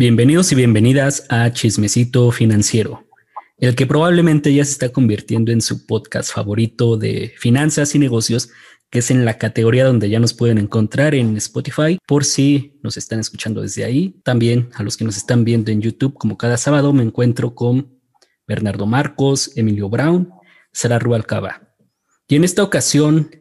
Bienvenidos y bienvenidas a Chismecito Financiero, el que probablemente ya se está convirtiendo en su podcast favorito de finanzas y negocios, que es en la categoría donde ya nos pueden encontrar en Spotify, por si nos están escuchando desde ahí. También a los que nos están viendo en YouTube, como cada sábado, me encuentro con Bernardo Marcos, Emilio Brown, Sara Rualcaba. Y en esta ocasión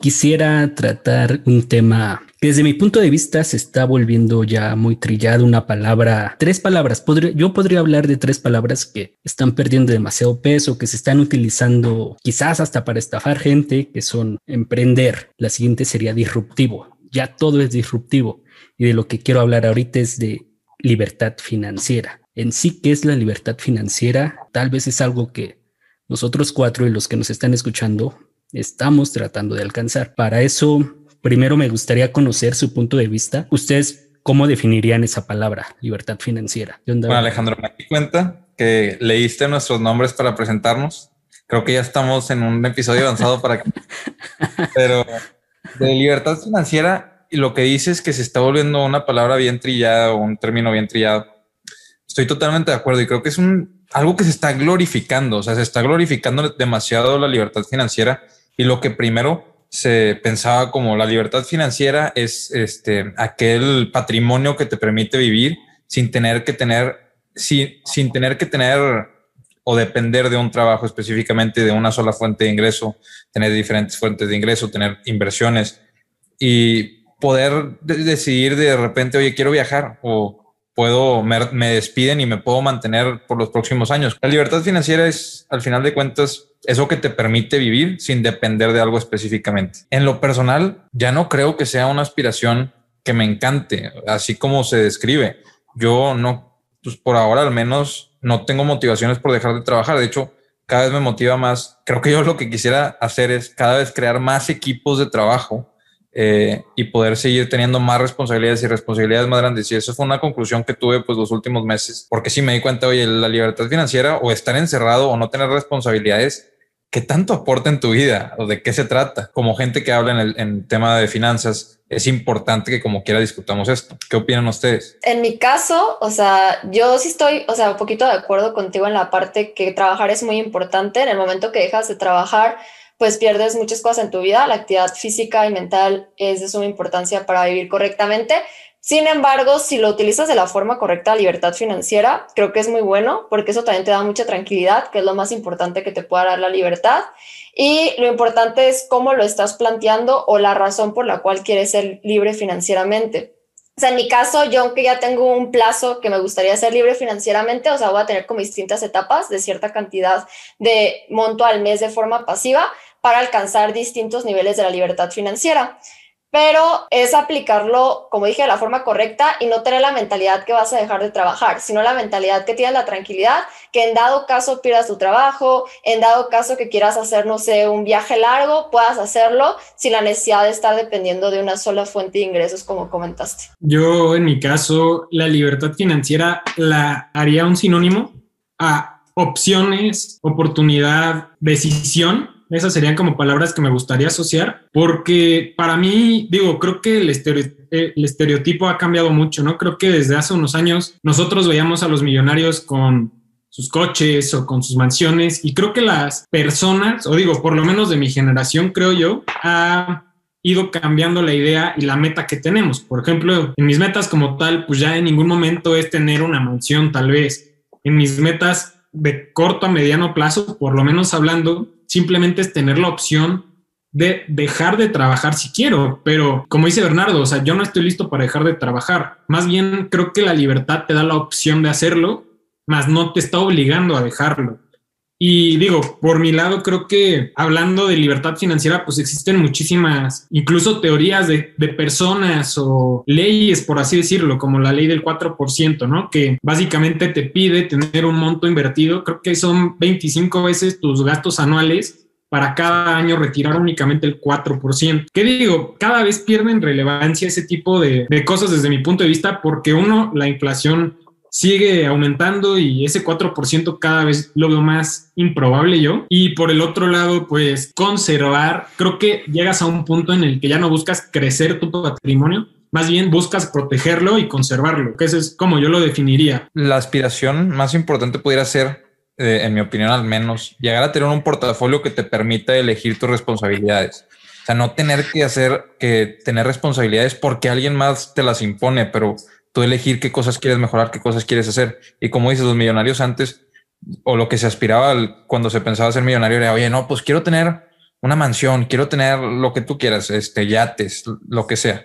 quisiera tratar un tema que desde mi punto de vista se está volviendo ya muy trillado, una palabra, tres palabras. yo podría hablar de tres palabras que están perdiendo demasiado peso, que se están utilizando quizás hasta para estafar gente, que son emprender. La siguiente sería disruptivo. Ya todo es disruptivo. Y de lo que quiero hablar ahorita es de libertad financiera. En sí, ¿qué es la libertad financiera? Tal vez es algo que nosotros cuatro y los que nos están escuchando estamos tratando de alcanzar. Para eso, primero me gustaría conocer su punto de vista. Ustedes, ¿cómo definirían esa palabra, libertad financiera? Bueno, Alejandro, me di cuenta que leíste nuestros nombres para presentarnos. Creo que ya estamos en un episodio avanzado para que... Pero de libertad financiera, lo que dices es que se está volviendo una palabra bien trillada o un término bien trillado. Estoy totalmente de acuerdo y creo que es un algo que se está glorificando, o sea, se está glorificando demasiado la libertad financiera y lo que primero se pensaba como la libertad financiera es este aquel patrimonio que te permite vivir sin tener que tener sin, sin tener que tener o depender de un trabajo específicamente de una sola fuente de ingreso, tener diferentes fuentes de ingreso, tener inversiones y poder decidir de repente, oye, quiero viajar o puedo, me, despiden y me puedo mantener por los próximos años. La libertad financiera es, al final de cuentas, eso que te permite vivir sin depender de algo específicamente. En lo personal, ya no creo que sea una aspiración que me encante, así como se describe. Yo no, pues por ahora al menos no tengo motivaciones por dejar de trabajar. De hecho, cada vez me motiva más. Creo que yo lo que quisiera hacer es cada vez crear más equipos de trabajo eh, y poder seguir teniendo más responsabilidades y responsabilidades más grandes. Y eso fue una conclusión que tuve pues los últimos meses, porque sí me di cuenta, oye, la libertad financiera o estar encerrado o no tener responsabilidades, ¿qué tanto aporta en tu vida o de qué se trata? Como gente que habla en el tema de finanzas, es importante que como quiera discutamos esto. ¿Qué opinan ustedes? En mi caso, o sea, yo sí estoy, o sea, un poquito de acuerdo contigo en la parte que trabajar es muy importante. En el momento que dejas de trabajar, pues pierdes muchas cosas en tu vida. La actividad física y mental es de suma importancia para vivir correctamente. Sin embargo, si lo utilizas de la forma correcta, libertad financiera, creo que es muy bueno porque eso también te da mucha tranquilidad, que es lo más importante que te pueda dar la libertad. Y lo importante es cómo lo estás planteando o la razón por la cual quieres ser libre financieramente. O sea, en mi caso, yo aunque ya tengo un plazo que me gustaría ser libre financieramente, o sea, voy a tener como distintas etapas de cierta cantidad de monto al mes de forma pasiva, para alcanzar distintos niveles de la libertad financiera. Pero es aplicarlo, como dije, de la forma correcta y no tener la mentalidad que vas a dejar de trabajar, sino la mentalidad que tienes la tranquilidad, que en dado caso pierdas tu trabajo, en dado caso que quieras hacer, no sé, un viaje largo, puedas hacerlo sin la necesidad de estar dependiendo de una sola fuente de ingresos, como comentaste. Yo, en mi caso, la libertad financiera la haría un sinónimo a opciones, oportunidad, decisión esas serían como palabras que me gustaría asociar, porque para mí, digo, creo que el, estereotipo ha cambiado mucho, ¿no? Creo que desde hace unos años nosotros veíamos a los millonarios con sus coches o con sus mansiones y creo que las personas, o digo, por lo menos de mi generación, creo yo, ha ido cambiando la idea y la meta que tenemos. Por ejemplo, en mis metas como tal, pues ya en ningún momento es tener una mansión tal vez. En mis metas de corto a mediano plazo, por lo menos hablando, simplemente es tener la opción de dejar de trabajar si quiero, pero como dice Bernardo, o sea, yo no estoy listo para dejar de trabajar. Más bien creo que la libertad te da la opción de hacerlo, más no te está obligando a dejarlo. Y digo, por mi lado, creo que hablando de libertad financiera, pues existen muchísimas, incluso teorías de, personas o leyes, por así decirlo, como la ley del 4%, ¿no? Que básicamente te pide tener un monto invertido, creo que son 25 veces tus gastos anuales para cada año retirar únicamente el 4%. ¿Qué digo? Cada vez pierden relevancia ese tipo de cosas desde mi punto de vista porque uno, la inflación sigue aumentando y ese 4% cada vez lo veo más improbable yo. Y por el otro lado, pues conservar, creo que llegas a un punto en el que ya no buscas crecer tu patrimonio, más bien buscas protegerlo y conservarlo, que ese es como yo lo definiría. La aspiración más importante pudiera ser, eh, en mi opinión al menos, llegar a tener un portafolio que te permita elegir tus responsabilidades. O sea, no tener que hacer, que tener responsabilidades porque alguien más te las impone, pero tú elegir qué cosas quieres mejorar, qué cosas quieres hacer. Y como dices, los millonarios antes, o lo que se aspiraba cuando se pensaba ser millonario era, oye, no, pues quiero tener una mansión, quiero tener lo que tú quieras, este, yates, lo que sea.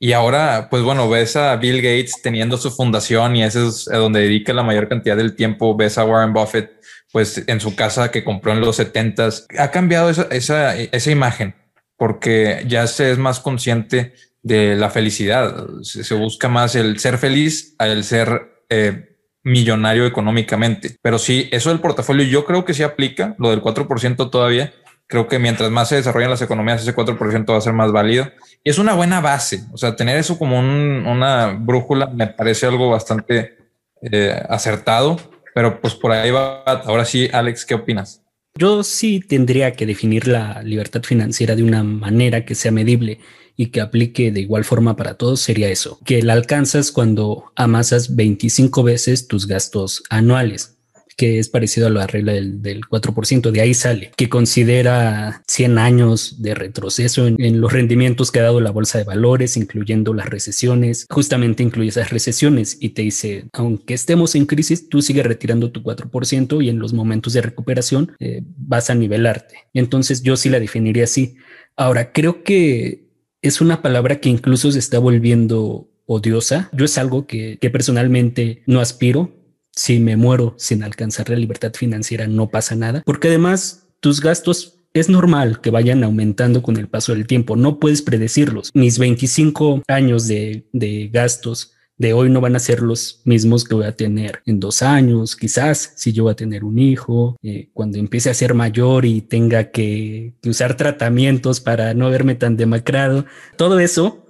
Y ahora, pues bueno, ves a Bill Gates teniendo su fundación y ese es donde dedica la mayor cantidad del tiempo. Ves a Warren Buffett, pues en su casa que compró en los setentas. Ha cambiado esa, esa, esa imagen porque ya se es más consciente de la felicidad. Se, busca más el ser feliz al ser eh, millonario económicamente. Pero sí, eso del portafolio yo creo que sí aplica, lo del 4% todavía. Creo que mientras más se desarrollan las economías, ese 4% va a ser más válido. Y es una buena base. O sea, tener eso como una brújula me parece algo bastante eh, acertado. Pero pues por ahí va. Ahora sí, Alex, ¿qué opinas? Yo sí tendría que definir la libertad financiera de una manera que sea medible y que aplique de igual forma para todos sería eso, que la alcanzas cuando amasas 25 veces tus gastos anuales que es parecido a la regla del, 4%, de ahí sale, que considera 100 años de retroceso en, los rendimientos que ha dado la bolsa de valores, incluyendo las recesiones, justamente incluye esas recesiones y te dice, aunque estemos en crisis, tú sigues retirando tu 4% y en los momentos de recuperación eh, vas a nivelarte. Entonces yo sí la definiría así. Ahora, creo que es una palabra que incluso se está volviendo odiosa. Yo es algo que, personalmente no aspiro, si me muero sin alcanzar la libertad financiera, no pasa nada, porque además tus gastos es normal que vayan aumentando con el paso del tiempo, no puedes predecirlos. Mis 25 años de, gastos de hoy no van a ser los mismos que voy a tener en dos años, quizás si yo voy a tener un hijo, eh, cuando empiece a ser mayor y tenga que, que usar tratamientos para no verme tan demacrado, todo eso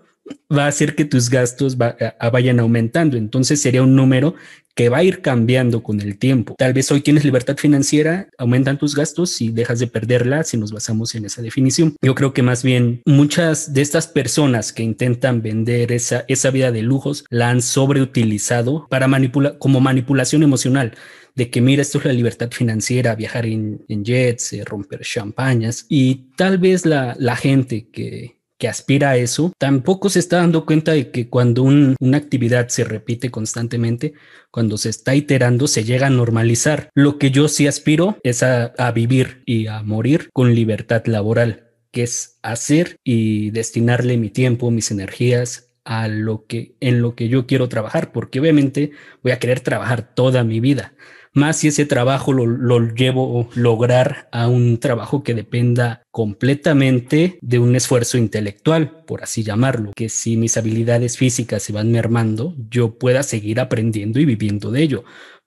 va a hacer que tus gastos vayan aumentando. Entonces sería un número que va a ir cambiando con el tiempo. Tal vez hoy tienes libertad financiera, aumentan tus gastos y dejas de perderla si nos basamos en esa definición. Yo creo que más bien muchas de estas personas que intentan vender esa, esa vida de lujos la han sobreutilizado para manipular como manipulación emocional de que mira, esto es la libertad financiera, viajar en, jets, eh, romper champañas y tal vez la, la gente que, que aspira a eso, tampoco se está dando cuenta de que cuando una actividad se repite constantemente, cuando se está iterando, se llega a normalizar. Lo que yo sí aspiro es a, vivir y a morir con libertad laboral, que es hacer y destinarle mi tiempo, mis energías a lo que en lo que yo quiero trabajar, porque obviamente voy a querer trabajar toda mi vida más si ese trabajo lo, lo llevo lograr a un trabajo que dependa completamente de un esfuerzo intelectual, por así llamarlo, que si mis habilidades físicas se van mermando, yo pueda seguir aprendiendo y viviendo de ello,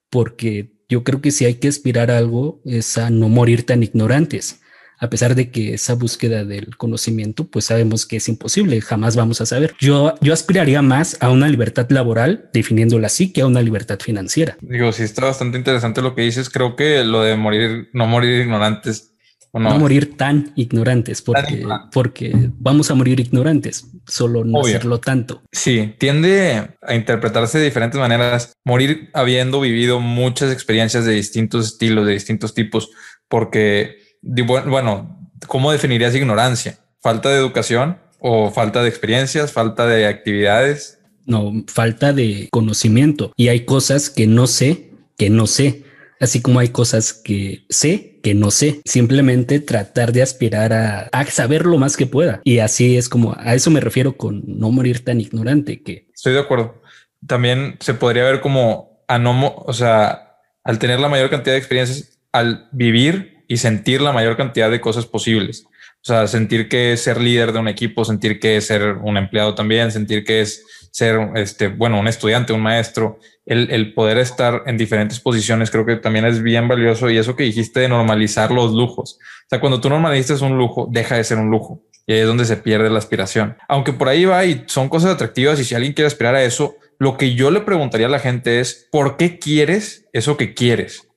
porque yo creo que si hay que aspirar a algo es a no morir tan ignorantes a pesar de que esa búsqueda del conocimiento, pues sabemos que es imposible, jamás vamos a saber. Yo, yo aspiraría más a una libertad laboral, definiéndola así, que a una libertad financiera. Digo, sí está bastante interesante lo que dices. Creo que lo de morir, no morir ignorantes no? morir tan ignorantes, porque, porque vamos a morir ignorantes, solo no hacerlo tanto. Sí, tiende a interpretarse de diferentes maneras. Morir habiendo vivido muchas experiencias de distintos estilos, de distintos tipos, porque bueno, ¿cómo definirías ignorancia? ¿Falta de educación o falta de experiencias, falta de actividades? No, falta de conocimiento. Y hay cosas que no sé, que no sé. Así como hay cosas que sé, que no sé. Simplemente tratar de aspirar a, a saber lo más que pueda. Y así es como, a eso me refiero con no morir tan ignorante que... Estoy de acuerdo. También se podría ver como a no, o sea, al tener la mayor cantidad de experiencias, al vivir y sentir la mayor cantidad de cosas posibles. O sea, sentir que es ser líder de un equipo, sentir que es ser un empleado también, sentir que es ser, este, bueno, un estudiante, un maestro, el, poder estar en diferentes posiciones creo que también es bien valioso y eso que dijiste de normalizar los lujos. O sea, cuando tú normalizas un lujo, deja de ser un lujo y es donde se pierde la aspiración. Aunque por ahí va y son cosas atractivas y si alguien quiere aspirar a eso, lo que yo le preguntaría a la gente es, ¿por qué quieres eso que quieres?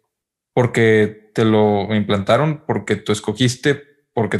Porque te lo implantaron, porque tú escogiste, porque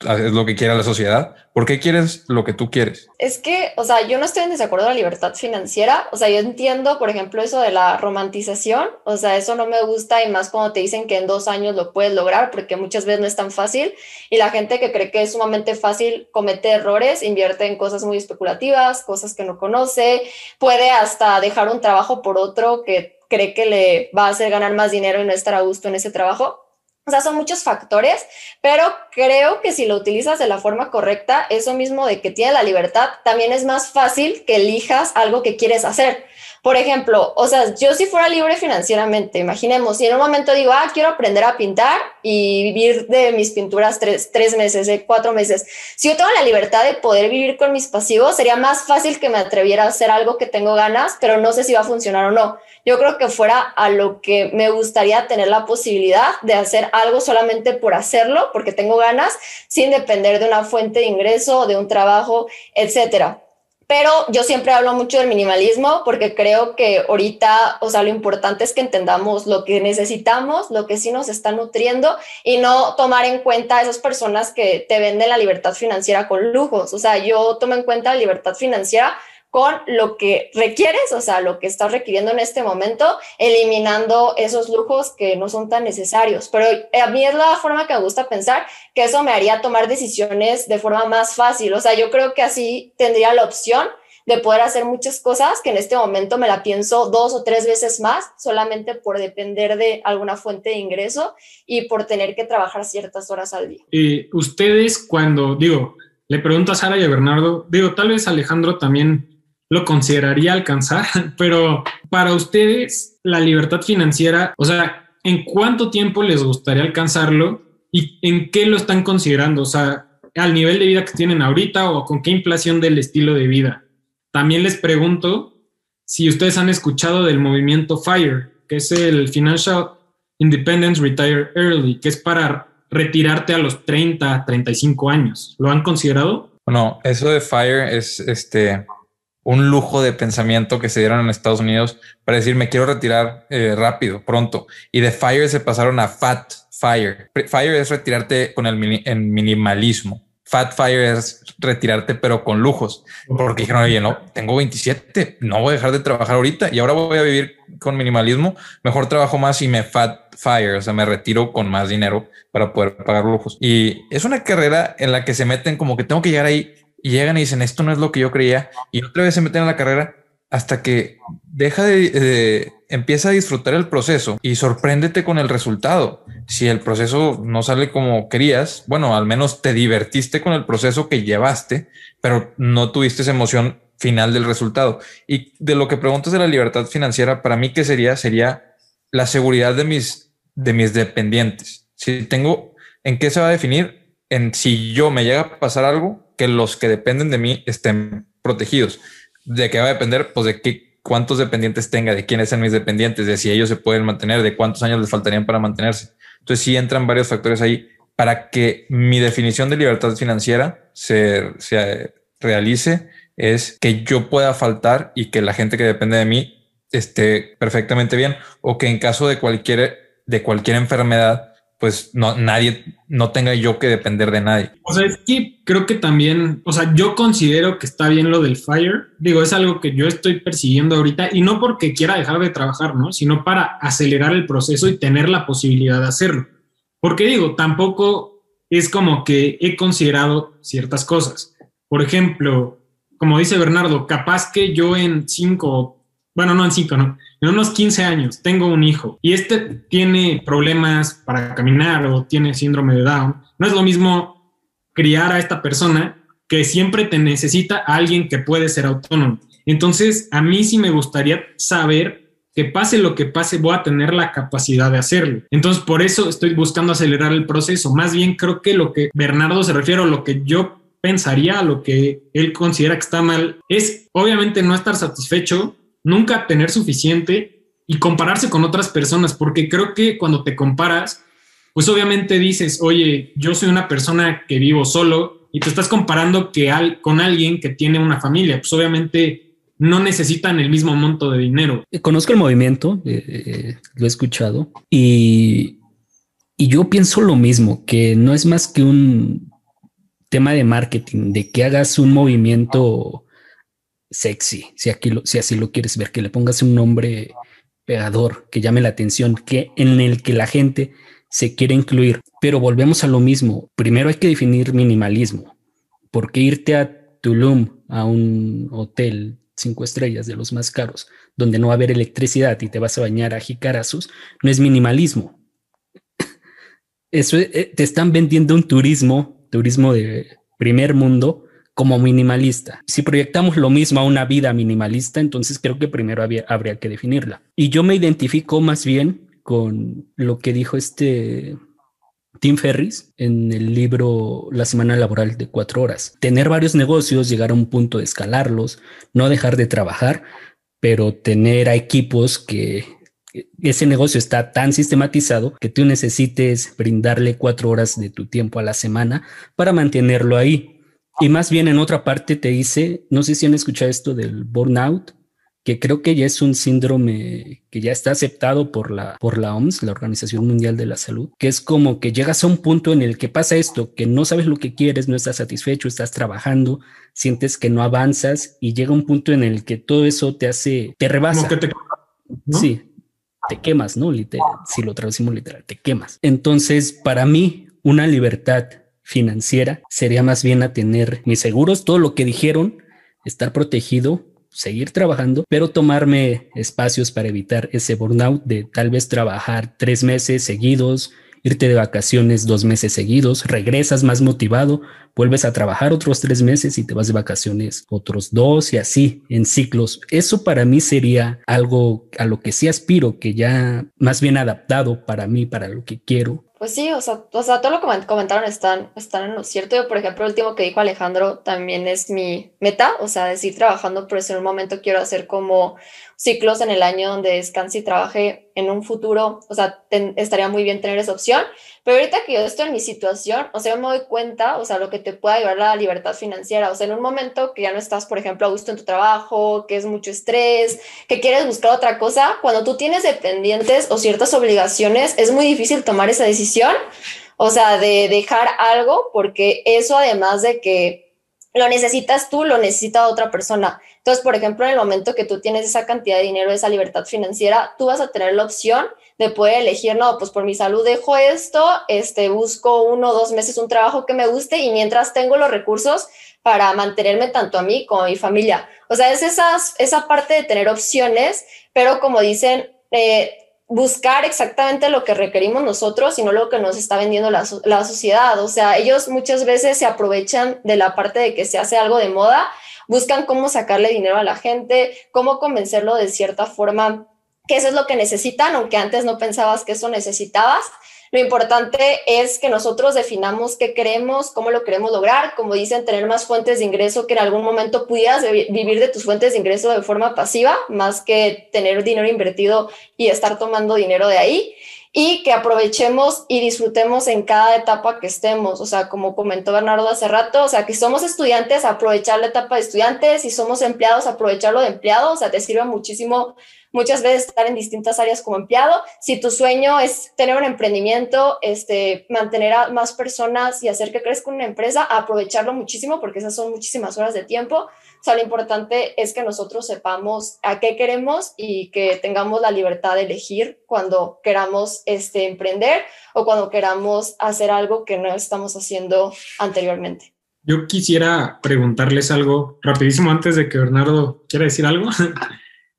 es lo que quiere la sociedad. ¿Por qué quieres lo que tú quieres? Es que, o sea, yo no estoy en desacuerdo con la libertad financiera. O sea, yo entiendo, por ejemplo, eso de la romantización. O sea, eso no me gusta y más cuando te dicen que en dos años lo puedes lograr, porque muchas veces no es tan fácil. Y la gente que cree que es sumamente fácil comete errores, invierte en cosas muy especulativas, cosas que no conoce, puede hasta dejar un trabajo por otro que cree que le va a hacer ganar más dinero y no estar a gusto en ese trabajo. O sea, son muchos factores, pero creo que si lo utilizas de la forma correcta, eso mismo de que tiene la libertad, también es más fácil que elijas algo que quieres hacer. Por ejemplo, o sea, yo si fuera libre financieramente, imaginemos, si en un momento digo, ah, quiero aprender a pintar y vivir de mis pinturas tres, tres meses, eh, cuatro meses. Si yo tengo la libertad de poder vivir con mis pasivos, sería más fácil que me atreviera a hacer algo que tengo ganas, pero no sé si va a funcionar o no. Yo creo que fuera a lo que me gustaría tener la posibilidad de hacer algo solamente por hacerlo, porque tengo ganas, sin depender de una fuente de ingreso, de un trabajo, etcétera. Pero yo siempre hablo mucho del minimalismo porque creo que ahorita, o sea, lo importante es que entendamos lo que necesitamos, lo que sí nos está nutriendo y no tomar en cuenta a esas personas que te venden la libertad financiera con lujos. O sea, yo tomo en cuenta la libertad financiera con lo que requieres, o sea, lo que estás requiriendo en este momento, eliminando esos lujos que no son tan necesarios. Pero a mí es la forma que me gusta pensar que eso me haría tomar decisiones de forma más fácil. O sea, yo creo que así tendría la opción de poder hacer muchas cosas que en este momento me la pienso dos o tres veces más solamente por depender de alguna fuente de ingreso y por tener que trabajar ciertas horas al día. Y ustedes cuando, digo, le pregunto a Sara y a Bernardo, digo, tal vez Alejandro también lo consideraría alcanzar, pero para ustedes la libertad financiera, o sea, ¿en cuánto tiempo les gustaría alcanzarlo y en qué lo están considerando? O sea, al nivel de vida que tienen ahorita o con qué inflación del estilo de vida. También les pregunto si ustedes han escuchado del movimiento FIRE, que es el Financial Independence Retire Early, que es para retirarte a los 30, 35 años. ¿Lo han considerado? No, eso de FIRE es este un lujo de pensamiento que se dieron en Estados Unidos para decir me quiero retirar eh, rápido, pronto. Y de FIRE se pasaron a Fat Fire. FIRE es retirarte con el minimalismo. Fat Fire es retirarte pero con lujos. Porque dijeron, oye, no, tengo 27, no voy a dejar de trabajar ahorita y ahora voy a vivir con minimalismo. Mejor trabajo más y me Fat Fire, o sea, me retiro con más dinero para poder pagar lujos. Y es una carrera en la que se meten como que tengo que llegar ahí y llegan y dicen esto no es lo que yo creía y otra vez se meten a la carrera hasta que deja de, empieza a disfrutar el proceso y sorpréndete con el resultado. Si el proceso no sale como querías, bueno, al menos te divertiste con el proceso que llevaste, pero no tuviste esa emoción final del resultado. Y de lo que preguntas de la libertad financiera, para mí, ¿qué sería? Sería la seguridad de mis, de mis dependientes. Si tengo, ¿en qué se va a definir? En si yo me llega a pasar algo, que los que dependen de mí estén protegidos. ¿De qué va a depender? Pues de qué, cuántos dependientes tenga, de quiénes son mis dependientes, de si ellos se pueden mantener, de cuántos años les faltarían para mantenerse. Entonces sí entran varios factores ahí para que mi definición de libertad financiera se, se realice es que yo pueda faltar y que la gente que depende de mí esté perfectamente bien o que en caso de cualquier, de cualquier enfermedad pues no, nadie, no tenga yo que depender de nadie. O sea, es que creo que también, o sea, yo considero que está bien lo del FIRE. Digo, es algo que yo estoy persiguiendo ahorita y no porque quiera dejar de trabajar, ¿no? Sino para acelerar el proceso y tener la posibilidad de hacerlo. Porque digo, tampoco es como que he considerado ciertas cosas. Por ejemplo, como dice Bernardo, capaz que yo en cinco, bueno, no en cinco, no, en unos 15 años tengo un hijo y este tiene problemas para caminar o tiene síndrome de Down, no es lo mismo criar a esta persona que siempre te necesita a alguien que puede ser autónomo. Entonces, a mí sí me gustaría saber que pase lo que pase, voy a tener la capacidad de hacerlo. Entonces, por eso estoy buscando acelerar el proceso. Más bien creo que lo que Bernardo se refiere, o lo que yo pensaría, lo que él considera que está mal, es obviamente no estar satisfecho nunca tener suficiente y compararse con otras personas, porque creo que cuando te comparas, pues obviamente dices, oye, yo soy una persona que vivo solo y te estás comparando con alguien que tiene una familia, pues obviamente no necesitan el mismo monto de dinero. Eh, conozco el movimiento, eh, eh, lo he escuchado y, y yo pienso lo mismo, que no es más que un tema de marketing, de que hagas un movimiento sexy, si, aquí si así lo quieres ver, que le pongas un nombre pegador, que llame la atención, que en el que la gente se quiere incluir. Pero volvemos a lo mismo. Primero hay que definir minimalismo. porque irte a Tulum, a un hotel cinco estrellas de los más caros, donde no va a haber electricidad y te vas a bañar a jicarazos, no es minimalismo. Eso eh, te están vendiendo un turismo, turismo de primer mundo, como minimalista. Si proyectamos lo mismo a una vida minimalista, entonces creo que primero habría que definirla. Y yo me identifico más bien con lo que dijo este Tim Ferris en el libro La semana laboral de cuatro horas. Tener varios negocios, llegar a un punto de escalarlos, no dejar de trabajar, pero tener a equipos que ese negocio está tan sistematizado que tú necesites brindarle cuatro horas de tu tiempo a la semana para mantenerlo ahí y más bien en otra parte te dice, no sé si han escuchado esto del burnout, que creo que ya es un síndrome que ya está aceptado por la, por la OMS, la Organización Mundial de la Salud, que es como que llegas a un punto en el que pasa esto, que no sabes lo que quieres, no estás satisfecho, estás trabajando, sientes que no avanzas y llega un punto en el que todo eso te hace, te rebasa. te, Sí, te quemas, ¿no? si lo traducimos literal, te quemas. Entonces, para mí, una libertad financiera sería más bien a tener mis seguros, todo lo que dijeron, estar protegido, seguir trabajando, pero tomarme espacios para evitar ese burnout de tal vez trabajar tres meses seguidos, irte de vacaciones dos meses seguidos, regresas más motivado, vuelves a trabajar otros tres meses y te vas de vacaciones otros dos y así en ciclos. Eso para mí sería algo a lo que sí aspiro, que ya más bien adaptado para mí, para lo que quiero pues sí, o sea, o sea, todo lo que comentaron están, están en lo cierto. Yo, por ejemplo, el último que dijo Alejandro también es mi meta, o sea, de seguir trabajando, pero en un momento quiero hacer como ciclos en el año donde descanse y trabaje en un futuro, o sea, estaría muy bien tener esa opción, pero ahorita que yo estoy en mi situación, o sea, me doy cuenta, o sea, lo que te puede ayudar la libertad financiera, o sea, en un momento que ya no estás, por ejemplo, a gusto en tu trabajo, que es mucho estrés, que quieres buscar otra cosa, cuando tú tienes dependientes o ciertas obligaciones, es muy difícil tomar esa decisión, o sea, de dejar algo, porque eso además de que lo necesitas tú, lo necesita otra persona. Entonces, por ejemplo, en el momento que tú tienes esa cantidad de dinero, esa libertad financiera, tú vas a tener la opción de poder elegir, no, pues por mi salud dejo esto, este, busco uno o dos meses un trabajo que me guste y mientras tengo los recursos para mantenerme tanto a mí como a mi familia. O sea, es esas, esa parte de tener opciones, pero como dicen, eh, buscar exactamente lo que requerimos nosotros y no lo que nos está vendiendo la, la, sociedad. O sea, ellos muchas veces se aprovechan de la parte de que se hace algo de moda, buscan cómo sacarle dinero a la gente, cómo convencerlo de cierta forma que eso es lo que necesitan, aunque antes no pensabas que eso necesitabas. Lo importante es que nosotros definamos qué queremos, cómo lo queremos lograr, como dicen, tener más fuentes de ingreso, que en algún momento pudieras vivir de tus fuentes de ingreso de forma pasiva, más que tener dinero invertido y estar tomando dinero de ahí y que aprovechemos y disfrutemos en cada etapa que estemos. O sea, como comentó Bernardo hace rato, o sea, que somos estudiantes, aprovechar la etapa de estudiantes, y somos empleados, aprovecharlo de empleados, o sea, te sirve muchísimo muchas veces estar en distintas áreas como empleado. Si tu sueño es tener un emprendimiento, este, mantener a más personas y hacer que crezca una empresa, aprovecharlo muchísimo porque esas son muchísimas horas de tiempo. Sea, lo importante es que nosotros sepamos a qué queremos y que tengamos la libertad de elegir cuando queramos este, emprender o cuando queramos hacer algo que no estamos haciendo anteriormente. Yo quisiera preguntarles algo rapidísimo antes de que Bernardo quiera decir algo.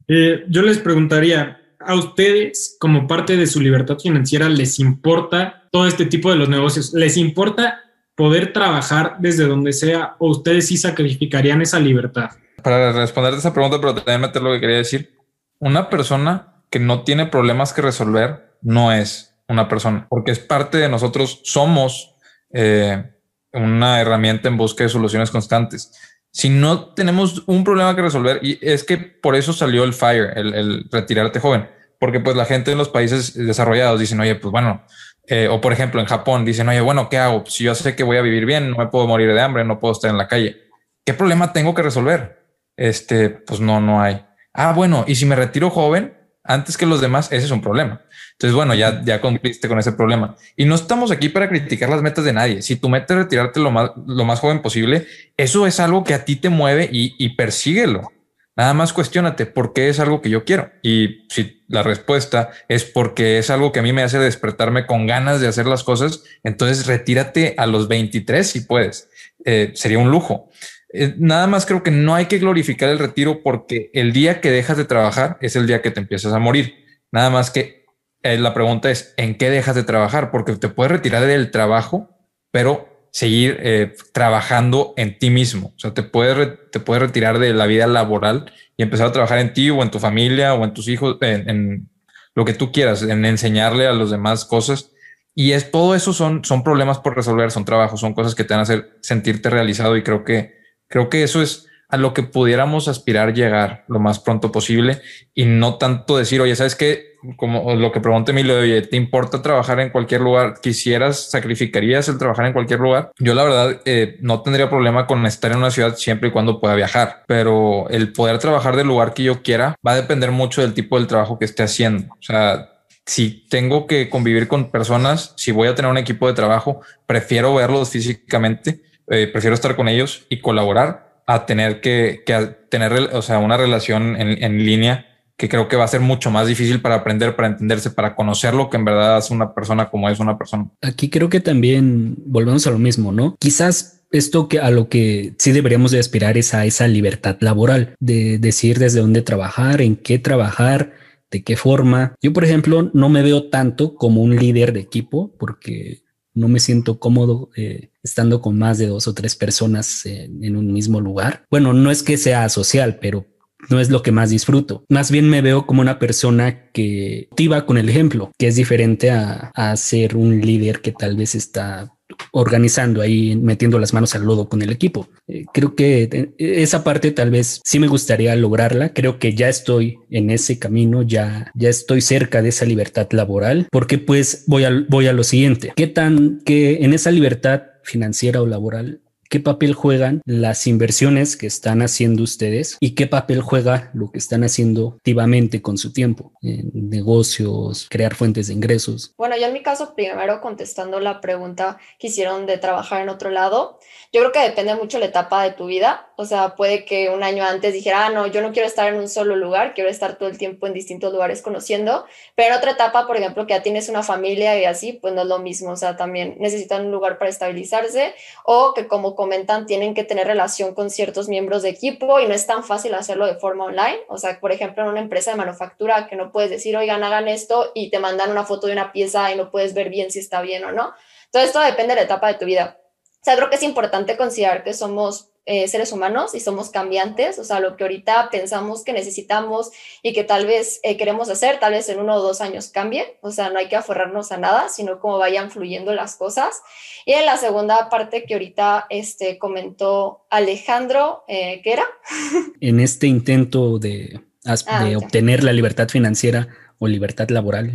Eh, yo les preguntaría, ¿a ustedes como parte de su libertad financiera les importa todo este tipo de los negocios? ¿Les importa poder trabajar desde donde sea o ustedes sí sacrificarían esa libertad? Para responder esa pregunta, pero también meter lo que quería decir, una persona que no tiene problemas que resolver no es una persona, porque es parte de nosotros, somos eh, una herramienta en busca de soluciones constantes si no tenemos un problema que resolver, y es que por eso salió el FIRE, el, retirarte joven, porque pues la gente en los países desarrollados dicen, oye, pues bueno, eh, o por ejemplo en Japón dicen, oye, bueno, ¿qué hago? Si yo sé que voy a vivir bien, no me puedo morir de hambre, no puedo estar en la calle. ¿Qué problema tengo que resolver? Este, pues no, no hay. Ah, bueno, y si me retiro joven, antes que los demás, ese es un problema. Entonces, bueno, ya, ya cumpliste con ese problema. Y no estamos aquí para criticar las metas de nadie. Si tu meta es retirarte lo más, lo más joven posible, eso es algo que a ti te mueve y, y persíguelo. Nada más cuestionate por qué es algo que yo quiero. Y si la respuesta es porque es algo que a mí me hace despertarme con ganas de hacer las cosas, entonces retírate a los 23 si puedes. Eh, sería un lujo. Eh, nada más creo que no hay que glorificar el retiro porque el día que dejas de trabajar es el día que te empiezas a morir. Nada más que eh, la pregunta es, ¿en qué dejas de trabajar? Porque te puedes retirar del trabajo, pero seguir eh, trabajando en ti mismo. O sea, te puedes, te puedes retirar de la vida laboral y empezar a trabajar en ti o en tu familia o en tus hijos, en, lo que tú quieras, en enseñarle a los demás cosas. Y es todo eso son, son problemas por resolver, son trabajos, son cosas que te van a hacer sentirte realizado y creo que Creo que eso es a lo que pudiéramos aspirar llegar lo más pronto posible y no tanto decir, oye, ¿sabes qué? Como lo que pregunté Emilio, oye, ¿te importa trabajar en cualquier lugar? ¿Quisieras, sacrificarías el trabajar en cualquier lugar? Yo la verdad eh, no tendría problema con estar en una ciudad siempre y cuando pueda viajar, pero el poder trabajar del lugar que yo quiera va a depender mucho del tipo del trabajo que esté haciendo. O sea, si tengo que convivir con personas, si voy a tener un equipo de trabajo, prefiero verlos físicamente eh, prefiero estar con ellos y colaborar a tener que, tener o sea, una relación en, línea que creo que va a ser mucho más difícil para aprender, para entenderse, para conocer lo que en verdad hace una persona como es una persona. Aquí creo que también volvemos a lo mismo, ¿no? Quizás esto que a lo que sí deberíamos de aspirar es a esa libertad laboral, de decir desde dónde trabajar, en qué trabajar, de qué forma. Yo, por ejemplo, no me veo tanto como un líder de equipo porque no me siento cómodo eh, estando con más de dos o tres personas en un mismo lugar. Bueno, no es que sea social, pero no es lo que más disfruto. Más bien me veo como una persona que activa con el ejemplo, que es diferente a, a ser un líder que tal vez está organizando ahí, metiendo las manos al lodo con el equipo. Eh, creo que eh, esa parte tal vez sí me gustaría lograrla. Creo que ya estoy en ese camino, ya, ya estoy cerca de esa libertad laboral, porque pues voy a, voy a lo siguiente. ¿Qué tan que en esa libertad financiera o laboral qué papel juegan las inversiones que están haciendo ustedes y qué papel juega lo que están haciendo activamente con su tiempo en negocios, crear fuentes de ingresos. Bueno, yo en mi caso, primero contestando la pregunta que hicieron de trabajar en otro lado, yo creo que depende mucho la etapa de tu vida. O sea, puede que un año antes dijera, ah, no, yo no quiero estar en un solo lugar, quiero estar todo el tiempo en distintos lugares conociendo, pero en otra etapa, por ejemplo, que ya tienes una familia y así, pues no es lo mismo. O sea, también necesitan un lugar para estabilizarse o que como comentan, tienen que tener relación con ciertos miembros de equipo y no es tan fácil hacerlo de forma online. O sea, por ejemplo, en una empresa de manufactura que no puedes decir, oigan, hagan esto y te mandan una foto de una pieza y no puedes ver bien si está bien o no. Todo esto depende de la etapa de tu vida. O sea, creo que es importante considerar que somos eh, seres humanos y somos cambiantes, o sea, lo que ahorita pensamos que necesitamos y que tal vez eh, queremos hacer, tal vez en uno o dos años cambie, o sea, no hay que aferrarnos a nada, sino como vayan fluyendo las cosas. Y en la segunda parte que ahorita este, comentó Alejandro, eh, ¿qué era? En este intento de, ah, de obtener la libertad financiera o libertad laboral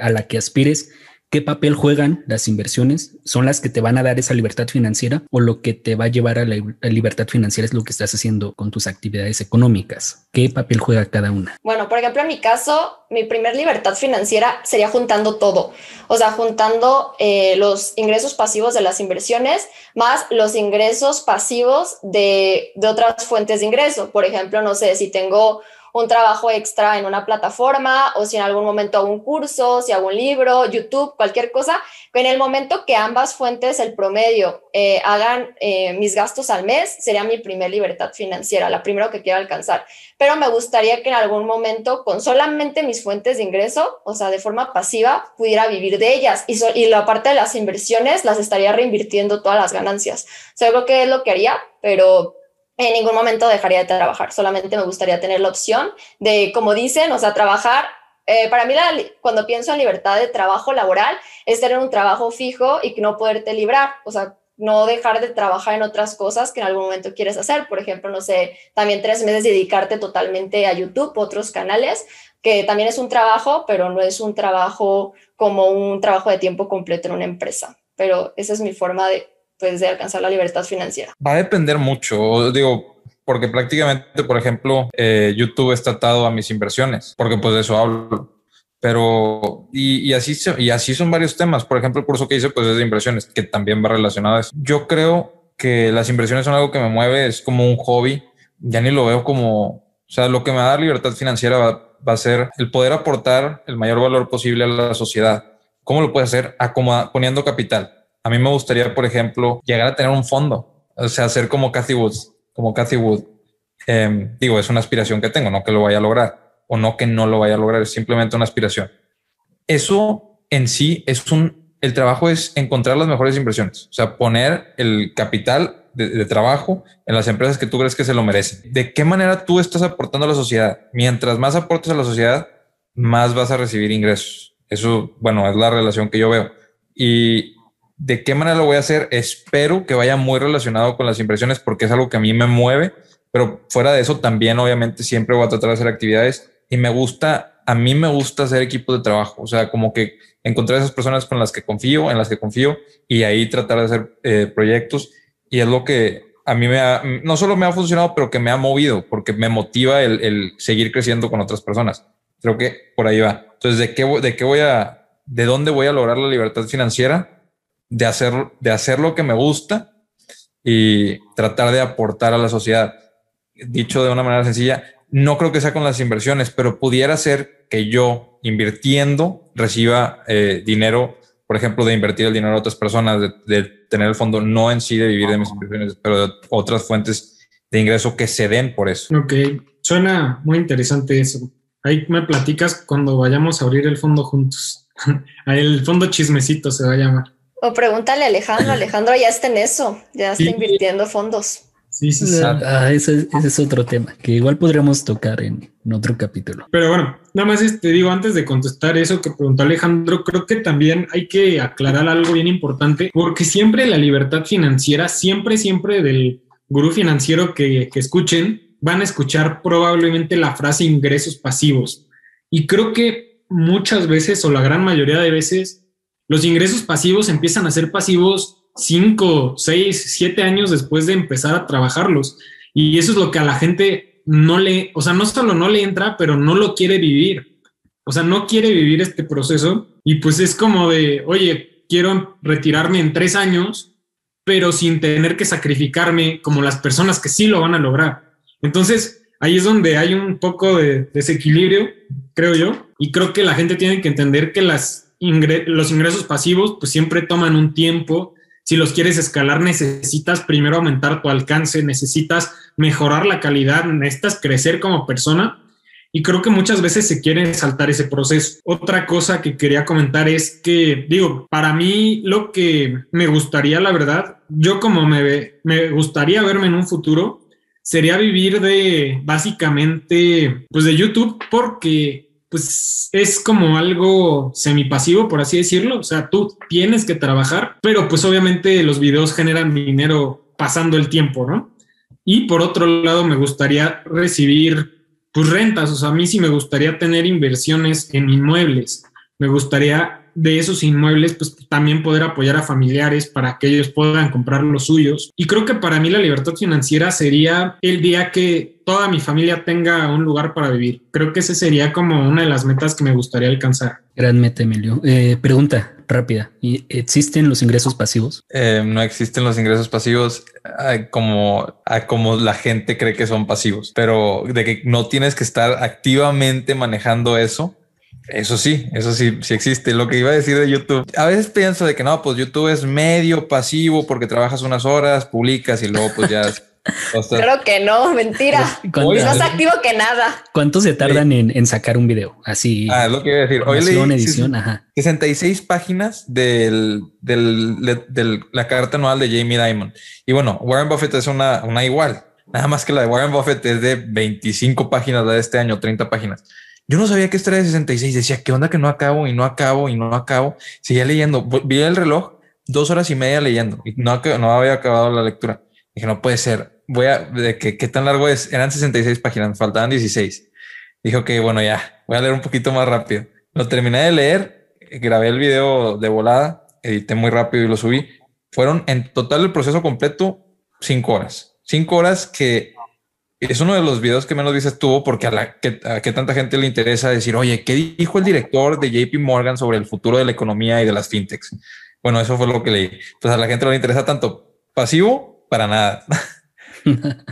a la que aspires, ¿Qué papel juegan las inversiones? ¿Son las que te van a dar esa libertad financiera o lo que te va a llevar a la libertad financiera es lo que estás haciendo con tus actividades económicas? ¿Qué papel juega cada una? Bueno, por ejemplo, en mi caso, mi primer libertad financiera sería juntando todo, o sea, juntando eh, los ingresos pasivos de las inversiones más los ingresos pasivos de, de otras fuentes de ingreso. Por ejemplo, no sé, si tengo un trabajo extra en una plataforma o si en algún momento hago un curso, si hago un libro, YouTube, cualquier cosa, en el momento que ambas fuentes, el promedio, eh, hagan eh, mis gastos al mes, sería mi primer libertad financiera, la primera que quiero alcanzar. Pero me gustaría que en algún momento, con solamente mis fuentes de ingreso, o sea, de forma pasiva, pudiera vivir de ellas y, y la parte de las inversiones las estaría reinvirtiendo todas las ganancias. O creo que es lo que haría, pero en ningún momento dejaría de trabajar, solamente me gustaría tener la opción de, como dicen, o sea, trabajar. Eh, para mí, cuando pienso en libertad de trabajo laboral, es tener un trabajo fijo y no poderte librar, o sea, no dejar de trabajar en otras cosas que en algún momento quieres hacer. Por ejemplo, no sé, también tres meses dedicarte totalmente a YouTube, otros canales, que también es un trabajo, pero no es un trabajo como un trabajo de tiempo completo en una empresa. Pero esa es mi forma de, pues, de alcanzar la libertad financiera? Va a depender mucho. Digo, porque prácticamente, por ejemplo, eh, YouTube está atado a mis inversiones, porque pues de eso hablo. Pero, y, así, y así son varios temas. Por ejemplo, el curso que hice, pues es de inversiones, que también va relacionado a eso. Yo creo que las inversiones son algo que me mueve, es como un hobby. Ya ni lo veo como, o sea, lo que me va a dar libertad financiera va, va a ser el poder aportar el mayor valor posible a la sociedad. ¿Cómo lo puede hacer? poniendo capital. A mí me gustaría, por ejemplo, llegar a tener un fondo, o sea, ser como Cathy Woods, como Cathy Wood. Em, digo, es una aspiración que tengo, no que lo vaya a lograr o no que no lo vaya a lograr, es simplemente una aspiración. Eso en sí es un, el trabajo es encontrar las mejores inversiones, o sea, poner el capital de, trabajo en las empresas que tú crees que se lo merecen. ¿De qué manera tú estás aportando a la sociedad? Mientras más aportes a la sociedad, más vas a recibir ingresos. Eso, bueno, es la relación que yo veo. Y de qué manera lo voy a hacer, espero que vaya muy relacionado con las inversiones porque es algo que a mí me mueve, pero fuera de eso también obviamente siempre voy a tratar de hacer actividades y me gusta, a mí me gusta hacer equipos de trabajo, o sea, como que encontrar esas personas con las que confío, en las que confío y ahí tratar de hacer eh, proyectos y es lo que a mí me ha, no solo me ha funcionado, pero que me ha movido porque me motiva el, el seguir creciendo con otras personas. Creo que por ahí va. Entonces, ¿de qué, de qué voy a, de dónde voy a lograr la libertad financiera? De hacer, de hacer lo que me gusta y tratar de aportar a la sociedad. Dicho de una manera sencilla, no creo que sea con las inversiones, pero pudiera ser que yo invirtiendo reciba eh, dinero, por ejemplo, de invertir el dinero a otras personas, de, tener el fondo, no en sí de vivir de mis inversiones, pero de otras fuentes de ingreso que se den por eso. Ok, suena muy interesante eso. Ahí me platicas cuando vayamos a abrir el fondo juntos. el fondo chismecito se va a llamar. O pregúntale a Alejandro. Alejandro ya está en eso, ya está invirtiendo fondos. Sí, sí, sí. Ah, ese, es otro tema que igual podríamos tocar en, otro capítulo. Pero bueno, nada más te este, digo, antes de contestar eso que preguntó Alejandro, creo que también hay que aclarar algo bien importante, porque siempre la libertad financiera, siempre, siempre del gurú financiero que, que escuchen, van a escuchar probablemente la frase ingresos pasivos. Y creo que muchas veces, o la gran mayoría de veces, los ingresos pasivos empiezan a ser pasivos cinco, seis, siete años después de empezar a trabajarlos. Y eso es lo que a la gente no le, o sea, no solo no le entra, pero no lo quiere vivir. O sea, no quiere vivir este proceso y pues es como de, oye, quiero retirarme en tres años, pero sin tener que sacrificarme como las personas que sí lo van a lograr. Entonces, ahí es donde hay un poco de desequilibrio, creo yo, y creo que la gente tiene que entender que las los ingresos pasivos pues siempre toman un tiempo si los quieres escalar, necesitas primero aumentar tu alcance, necesitas mejorar la calidad, necesitas crecer como persona. Y creo que muchas veces se quiere saltar ese proceso. Otra cosa que quería comentar es que, digo, para mí lo que me gustaría, la verdad, yo como me, me gustaría verme en un futuro, sería vivir de básicamente, pues de YouTube, porque pues es como algo semipasivo, por así decirlo. O sea, tú tienes que trabajar, pero pues obviamente los videos generan dinero pasando el tiempo, ¿no? Y por otro lado, me gustaría recibir pues rentas. O sea, a mí sí me gustaría tener inversiones en inmuebles. Me gustaría de esos inmuebles, pues también poder apoyar a familiares para que ellos puedan comprar los suyos. Y creo que para mí la libertad financiera sería el día que toda mi familia tenga un lugar para vivir. Creo que ese sería como una de las metas que me gustaría alcanzar. Gran meta, Emilio. Eh, pregunta rápida. ¿Y ¿Existen los ingresos pasivos? Eh, no existen los ingresos pasivos como, como la gente cree que son pasivos, pero de que no tienes que estar activamente manejando eso eso sí, eso sí, sí existe. Lo que iba a decir de YouTube, a veces pienso de que no, pues YouTube es medio pasivo porque trabajas unas horas, publicas y luego pues ya... Creo que no, mentira. Es más activo que nada. ¿Cuánto se tardan en, sacar un video? Así. Ah, es lo que iba a decir. Hoy leí edición, ajá. 66 páginas del, del, la carta anual de Jamie Dimon. Y bueno, Warren Buffett es una, una igual. Nada más que la de Warren Buffett es de 25 páginas de este año, 30 páginas. Yo no sabía que esto era de 66. Decía, ¿qué onda que no acabo y no acabo y no acabo? Seguía leyendo. Vi el reloj, dos horas y media leyendo y no, había acabado la lectura. Dije, no puede ser. Voy a, de que, qué tan largo es. Eran 66 páginas, faltaban 16. Dijo que bueno, ya voy a leer un poquito más rápido. Lo terminé de leer, grabé el video de volada, edité muy rápido y lo subí. Fueron en total el proceso completo cinco horas. Cinco horas que es uno de los videos que menos vistas tuvo porque a, la, que, a qué tanta gente le interesa decir, oye, ¿qué dijo el director de JP Morgan sobre el futuro de la economía y de las fintechs? Bueno, eso fue lo que leí. Pues a la gente no le interesa tanto pasivo para nada.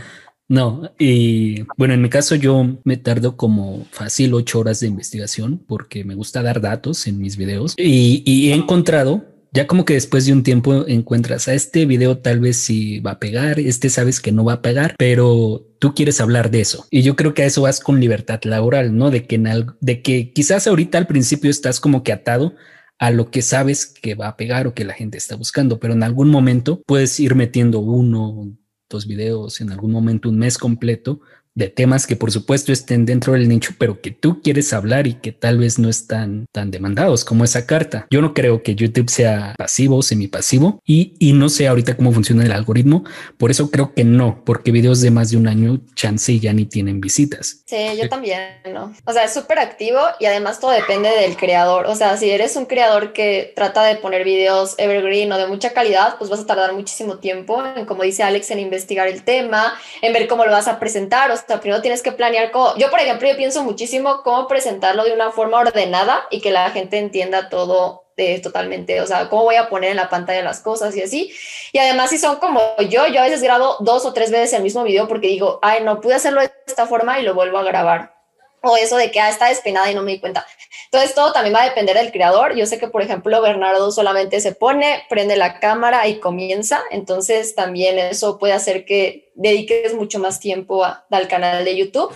No, y bueno, en mi caso yo me tardo como fácil ocho horas de investigación porque me gusta dar datos en mis videos y he encontrado ya como que después de un tiempo encuentras a este video tal vez si va a pegar, este sabes que no va a pegar, pero tú quieres hablar de eso. Y yo creo que a eso vas con libertad laboral, ¿no? De que, en de que quizás ahorita al principio estás como que atado a lo que sabes que va a pegar o que la gente está buscando, pero en algún momento puedes ir metiendo uno, dos videos, en algún momento un mes completo de temas que por supuesto estén dentro del nicho, pero que tú quieres hablar y que tal vez no están tan demandados como esa carta. Yo no creo que YouTube sea pasivo o semipasivo y, y no sé ahorita cómo funciona el algoritmo. Por eso creo que no, porque videos de más de un año chance ya ni tienen visitas. Sí, yo también, ¿no? O sea, es súper activo y además todo depende del creador. O sea, si eres un creador que trata de poner videos evergreen o de mucha calidad, pues vas a tardar muchísimo tiempo en, como dice Alex, en investigar el tema, en ver cómo lo vas a presentar. O sea, primero tienes que planear cómo, yo por ejemplo, yo pienso muchísimo cómo presentarlo de una forma ordenada y que la gente entienda todo de, totalmente, o sea, cómo voy a poner en la pantalla las cosas y así. Y además si son como yo, yo a veces grabo dos o tres veces el mismo video porque digo, ay, no pude hacerlo de esta forma y lo vuelvo a grabar. O eso de que ah, está despeinada y no me di cuenta. Entonces todo también va a depender del creador. Yo sé que, por ejemplo, Bernardo solamente se pone, prende la cámara y comienza. Entonces también eso puede hacer que dediques mucho más tiempo al canal de YouTube.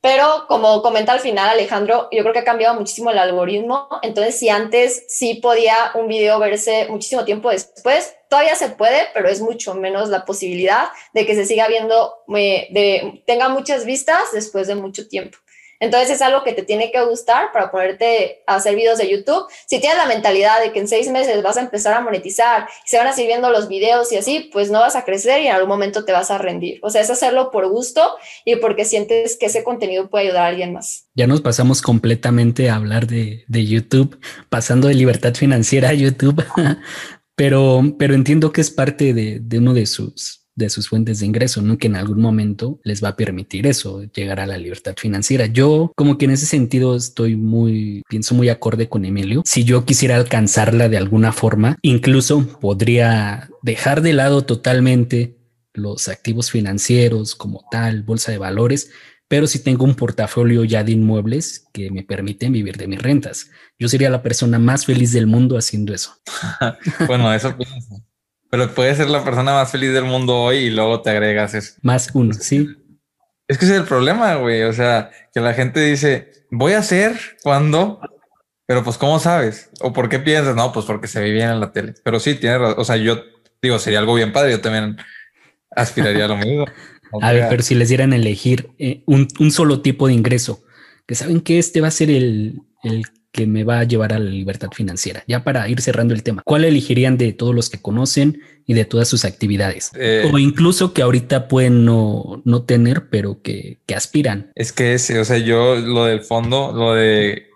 Pero como comenta al final Alejandro, yo creo que ha cambiado muchísimo el algoritmo. Entonces si antes sí podía un video verse muchísimo tiempo después, todavía se puede, pero es mucho menos la posibilidad de que se siga viendo, eh, tenga muchas vistas después de mucho tiempo. Entonces es algo que te tiene que gustar para ponerte a hacer videos de YouTube. Si tienes la mentalidad de que en seis meses vas a empezar a monetizar y se van a seguir viendo los videos y así, pues no vas a crecer y en algún momento te vas a rendir. O sea, es hacerlo por gusto y porque sientes que ese contenido puede ayudar a alguien más. Ya nos pasamos completamente a hablar de, YouTube, pasando de libertad financiera a YouTube, pero, pero entiendo que es parte de, de uno de sus de sus fuentes de ingreso, ¿no? Que en algún momento les va a permitir eso, llegar a la libertad financiera. Yo como que en ese sentido estoy muy, pienso muy acorde con Emilio. Si yo quisiera alcanzarla de alguna forma, incluso podría dejar de lado totalmente los activos financieros como tal, bolsa de valores, pero si tengo un portafolio ya de inmuebles que me permiten vivir de mis rentas. Yo sería la persona más feliz del mundo haciendo eso. bueno, eso pienso. Pero puedes ser la persona más feliz del mundo hoy y luego te agregas eso. Más uno, sí. Es que ese es el problema, güey. O sea, que la gente dice, voy a hacer cuando, pero pues, ¿cómo sabes? ¿O por qué piensas? No, pues porque se ve bien en la tele. Pero sí, tiene razón. O sea, yo digo, sería algo bien padre. Yo también aspiraría a lo mismo. a ver, pero si les dieran elegir eh, un, un, solo tipo de ingreso, que saben que este va a ser el, el que me va a llevar a la libertad financiera. Ya para ir cerrando el tema, ¿cuál elegirían de todos los que conocen y de todas sus actividades? Eh, o incluso que ahorita pueden no, no tener, pero que, que aspiran. Es que ese, o sea, yo lo del fondo, lo de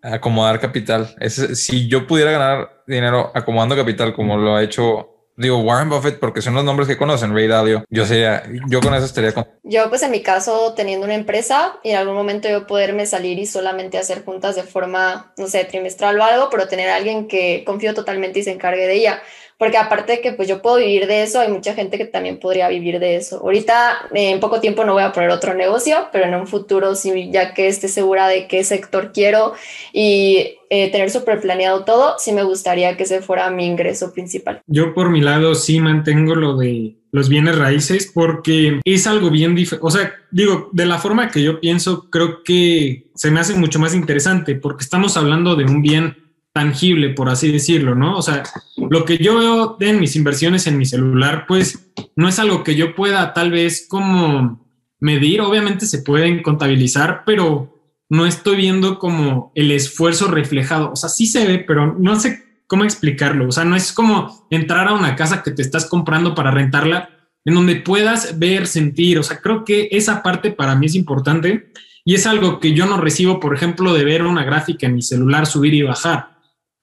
acomodar capital, es, si yo pudiera ganar dinero acomodando capital como lo ha hecho digo Warren Buffett porque son los nombres que conocen, Ray Dalio. Yo sería, yo con eso estaría con. Yo, pues en mi caso, teniendo una empresa y en algún momento yo poderme salir y solamente hacer juntas de forma, no sé, trimestral o algo, pero tener a alguien que confío totalmente y se encargue de ella porque aparte de que pues yo puedo vivir de eso, hay mucha gente que también podría vivir de eso. Ahorita en poco tiempo no voy a poner otro negocio, pero en un futuro sí, ya que esté segura de qué sector quiero y eh, tener súper planeado todo, sí me gustaría que ese fuera mi ingreso principal. Yo por mi lado sí mantengo lo de los bienes raíces porque es algo bien diferente. O sea, digo, de la forma que yo pienso, creo que se me hace mucho más interesante porque estamos hablando de un bien tangible, por así decirlo, ¿no? O sea, lo que yo veo en mis inversiones en mi celular, pues no es algo que yo pueda tal vez como medir, obviamente se pueden contabilizar, pero no estoy viendo como el esfuerzo reflejado, o sea, sí se ve, pero no sé cómo explicarlo, o sea, no es como entrar a una casa que te estás comprando para rentarla, en donde puedas ver, sentir, o sea, creo que esa parte para mí es importante y es algo que yo no recibo, por ejemplo, de ver una gráfica en mi celular subir y bajar.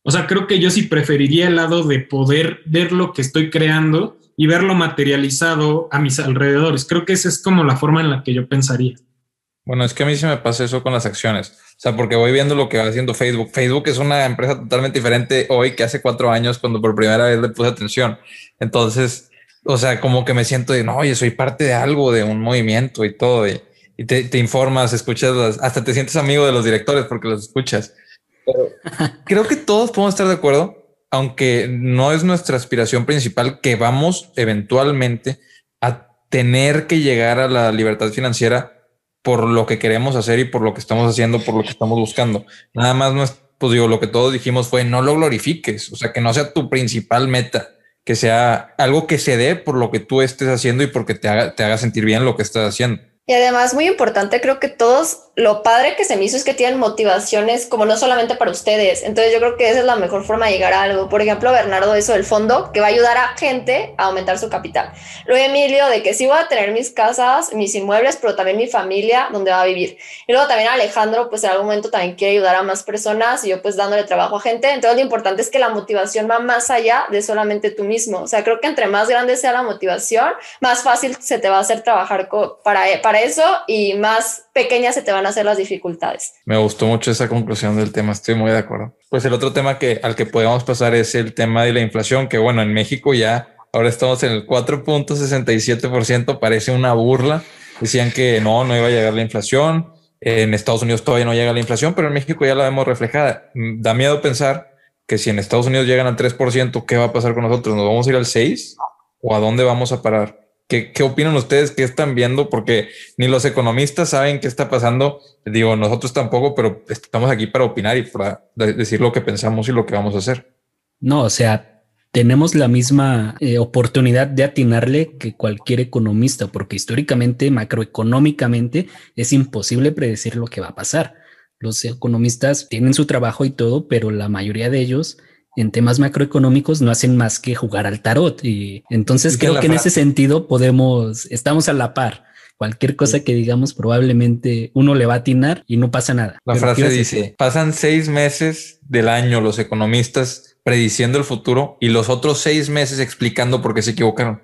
O sea, creo que yo sí preferiría el lado de poder ver lo que estoy creando y verlo materializado a mis alrededores. Creo que esa es como la forma en la que yo pensaría. Bueno, es que a mí se me pasa eso con las acciones. O sea, porque voy viendo lo que va haciendo Facebook. Facebook es una empresa totalmente diferente hoy que hace cuatro años cuando por primera vez le puse atención. Entonces, o sea, como que me siento de, no, oye, soy parte de algo, de un movimiento y todo. Y, te, informas, escuchas, hasta te sientes amigo de los directores porque los escuchas. Creo que todos podemos estar de acuerdo, aunque no es nuestra aspiración principal, que vamos eventualmente a tener que llegar a la libertad financiera por lo que queremos hacer y por lo que estamos haciendo, por lo que estamos buscando. Nada más no es, pues digo, lo que todos dijimos fue no lo glorifiques, o sea, que no sea tu principal meta, que sea algo que se dé por lo que tú estés haciendo y porque te haga, te haga sentir bien lo que estás haciendo. Y además, muy importante, creo que todos, lo padre que se me hizo es que tienen motivaciones como no solamente para ustedes. Entonces yo creo que esa es la mejor forma de llegar a algo. Por ejemplo, Bernardo, eso del fondo, que va a ayudar a gente a aumentar su capital. Luego Emilio, de que sí voy a tener mis casas, mis inmuebles, pero también mi familia donde va a vivir. Y luego también Alejandro, pues en algún momento también quiere ayudar a más personas y yo pues dándole trabajo a gente. Entonces lo importante es que la motivación va más allá de solamente tú mismo. O sea, creo que entre más grande sea la motivación, más fácil se te va a hacer trabajar para, para eso y más pequeñas se te van a hacer las dificultades. Me gustó mucho esa conclusión del tema, estoy muy de acuerdo. Pues el otro tema que al que podemos pasar es el tema de la inflación, que bueno, en México ya ahora estamos en el 4.67%, parece una burla. Decían que no, no iba a llegar la inflación. En Estados Unidos todavía no llega la inflación, pero en México ya la vemos reflejada. Mm, da miedo pensar que si en Estados Unidos llegan al 3%, ¿qué va a pasar con nosotros? ¿Nos vamos a ir al 6 o a dónde vamos a parar? ¿Qué, opinan ustedes? ¿Qué están viendo? Porque ni los economistas saben qué está pasando. Digo, nosotros tampoco, pero estamos aquí para opinar y para decir lo que pensamos y lo que vamos a hacer. No, o sea, tenemos la misma eh, oportunidad de atinarle que cualquier economista, porque históricamente, macroeconómicamente, es imposible predecir lo que va a pasar. Los economistas tienen su trabajo y todo, pero la mayoría de ellos en temas macroeconómicos no hacen más que jugar al tarot. Y entonces creo que en ese sentido podemos, estamos a la par. Cualquier cosa que digamos probablemente uno le va a atinar y no pasa nada. La frase dice, pasan seis meses del año los economistas prediciendo el futuro y los otros seis meses explicando por qué se equivocaron.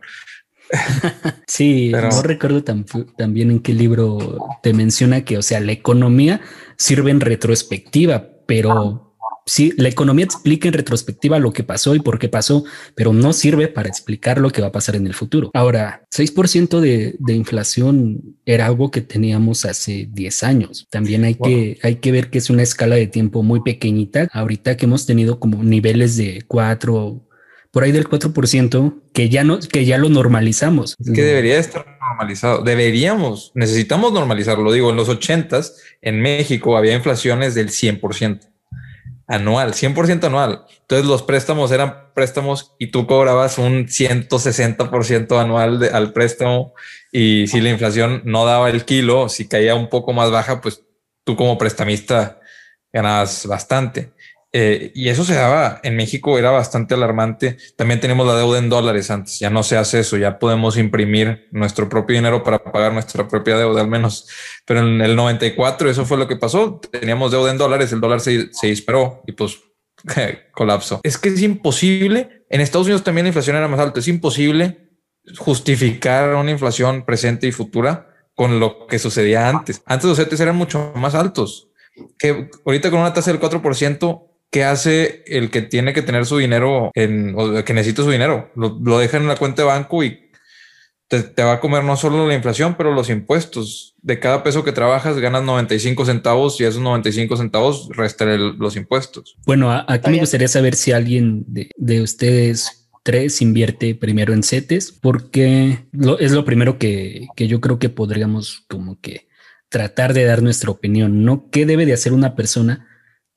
sí, no recuerdo también en qué libro te menciona que, o sea, la economía sirve en retrospectiva, pero sí, la economía explica en retrospectiva lo que pasó y por qué pasó, pero no sirve para explicar lo que va a pasar en el futuro. Ahora, 6% de, de inflación era algo que teníamos hace 10 años. También hay, que, hay que ver que es una escala de tiempo muy pequeñita. Ahorita que hemos tenido como niveles de 4, por ahí del 4%, que ya no, que ya lo normalizamos. Es que debería estar normalizado. Deberíamos, necesitamos normalizarlo. Digo, en los 80s en México había inflaciones del 100% anual, 100% anual. Entonces los préstamos eran préstamos y tú cobrabas un 160% anual al préstamo y si la inflación no daba el kilo, si caía un poco más baja, pues tú como prestamista ganabas bastante. Eh, y eso se daba en México, era bastante alarmante. También tenemos la deuda en dólares antes, ya no se hace eso, ya podemos imprimir nuestro propio dinero para pagar nuestra propia deuda al menos. Pero en el 94 eso fue lo que pasó, teníamos deuda en dólares, el dólar se, se disparó y pues colapsó. Es que es imposible, en Estados Unidos también la inflación era más alta, es imposible justificar una inflación presente y futura con lo que sucedía antes. Antes los CETES eran mucho más altos. Que ahorita con una tasa del 4%, ¿qué hace el que tiene que tener su dinero en o que necesita su dinero? Lo, lo deja en la cuenta de banco y te, va a comer no solo la inflación, pero los impuestos. De cada peso que trabajas ganas 95 centavos y esos 95 centavos restan los impuestos. Bueno, aquí me gustaría saber si alguien de, de ustedes tres invierte primero en CETES, porque es lo primero que, que yo creo que podríamos como que tratar de dar nuestra opinión, ¿no? ¿Qué debe de hacer una persona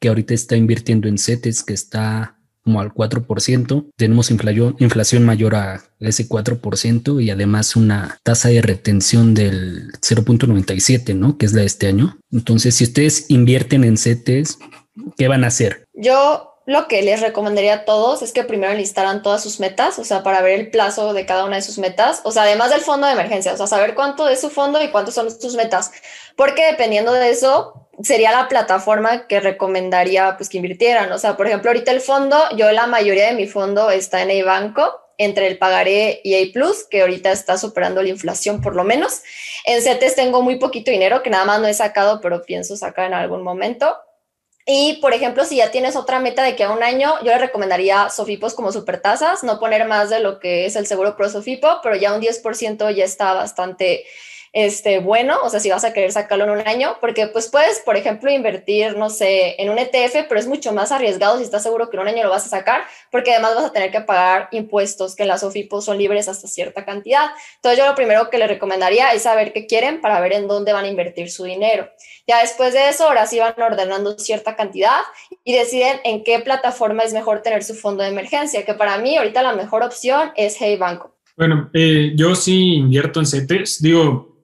que ahorita está invirtiendo en CETES, que está como al 4%. Tenemos inflación, mayor a ese 4% y además una tasa de retención del 0.97, ¿no? Que es la de este año. Entonces, si ustedes invierten en CETES, ¿qué van a hacer? Yo lo que les recomendaría a todos es que primero listaran todas sus metas, o sea, para ver el plazo de cada una de sus metas, o sea, además del fondo de emergencia, o sea, saber cuánto es su fondo y cuántos son sus metas, porque dependiendo de eso, sería la plataforma que recomendaría pues que invirtieran. O sea, por ejemplo, ahorita el fondo, yo la mayoría de mi fondo está en el banco entre el pagaré y A Plus, que ahorita está superando la inflación por lo menos. En CETES tengo muy poquito dinero que nada más no he sacado, pero pienso sacar en algún momento. Y, por ejemplo, si ya tienes otra meta de que a un año, yo le recomendaría Sofipos como supertasas, no poner más de lo que es el seguro pro Sofipo, pero ya un 10% ya está bastante este, bueno, o sea, si vas a querer sacarlo en un año, porque pues puedes, por ejemplo, invertir, no sé, en un ETF, pero es mucho más arriesgado si estás seguro que en un año lo vas a sacar, porque además vas a tener que pagar impuestos, que las OFIPOS son libres hasta cierta cantidad. Entonces yo lo primero que le recomendaría es saber qué quieren para ver en dónde van a invertir su dinero. Ya después de eso, ahora sí van ordenando cierta cantidad y deciden en qué plataforma es mejor tener su fondo de emergencia, que para mí ahorita la mejor opción es Hey Banco. Bueno, eh, yo sí invierto en CETES. Digo,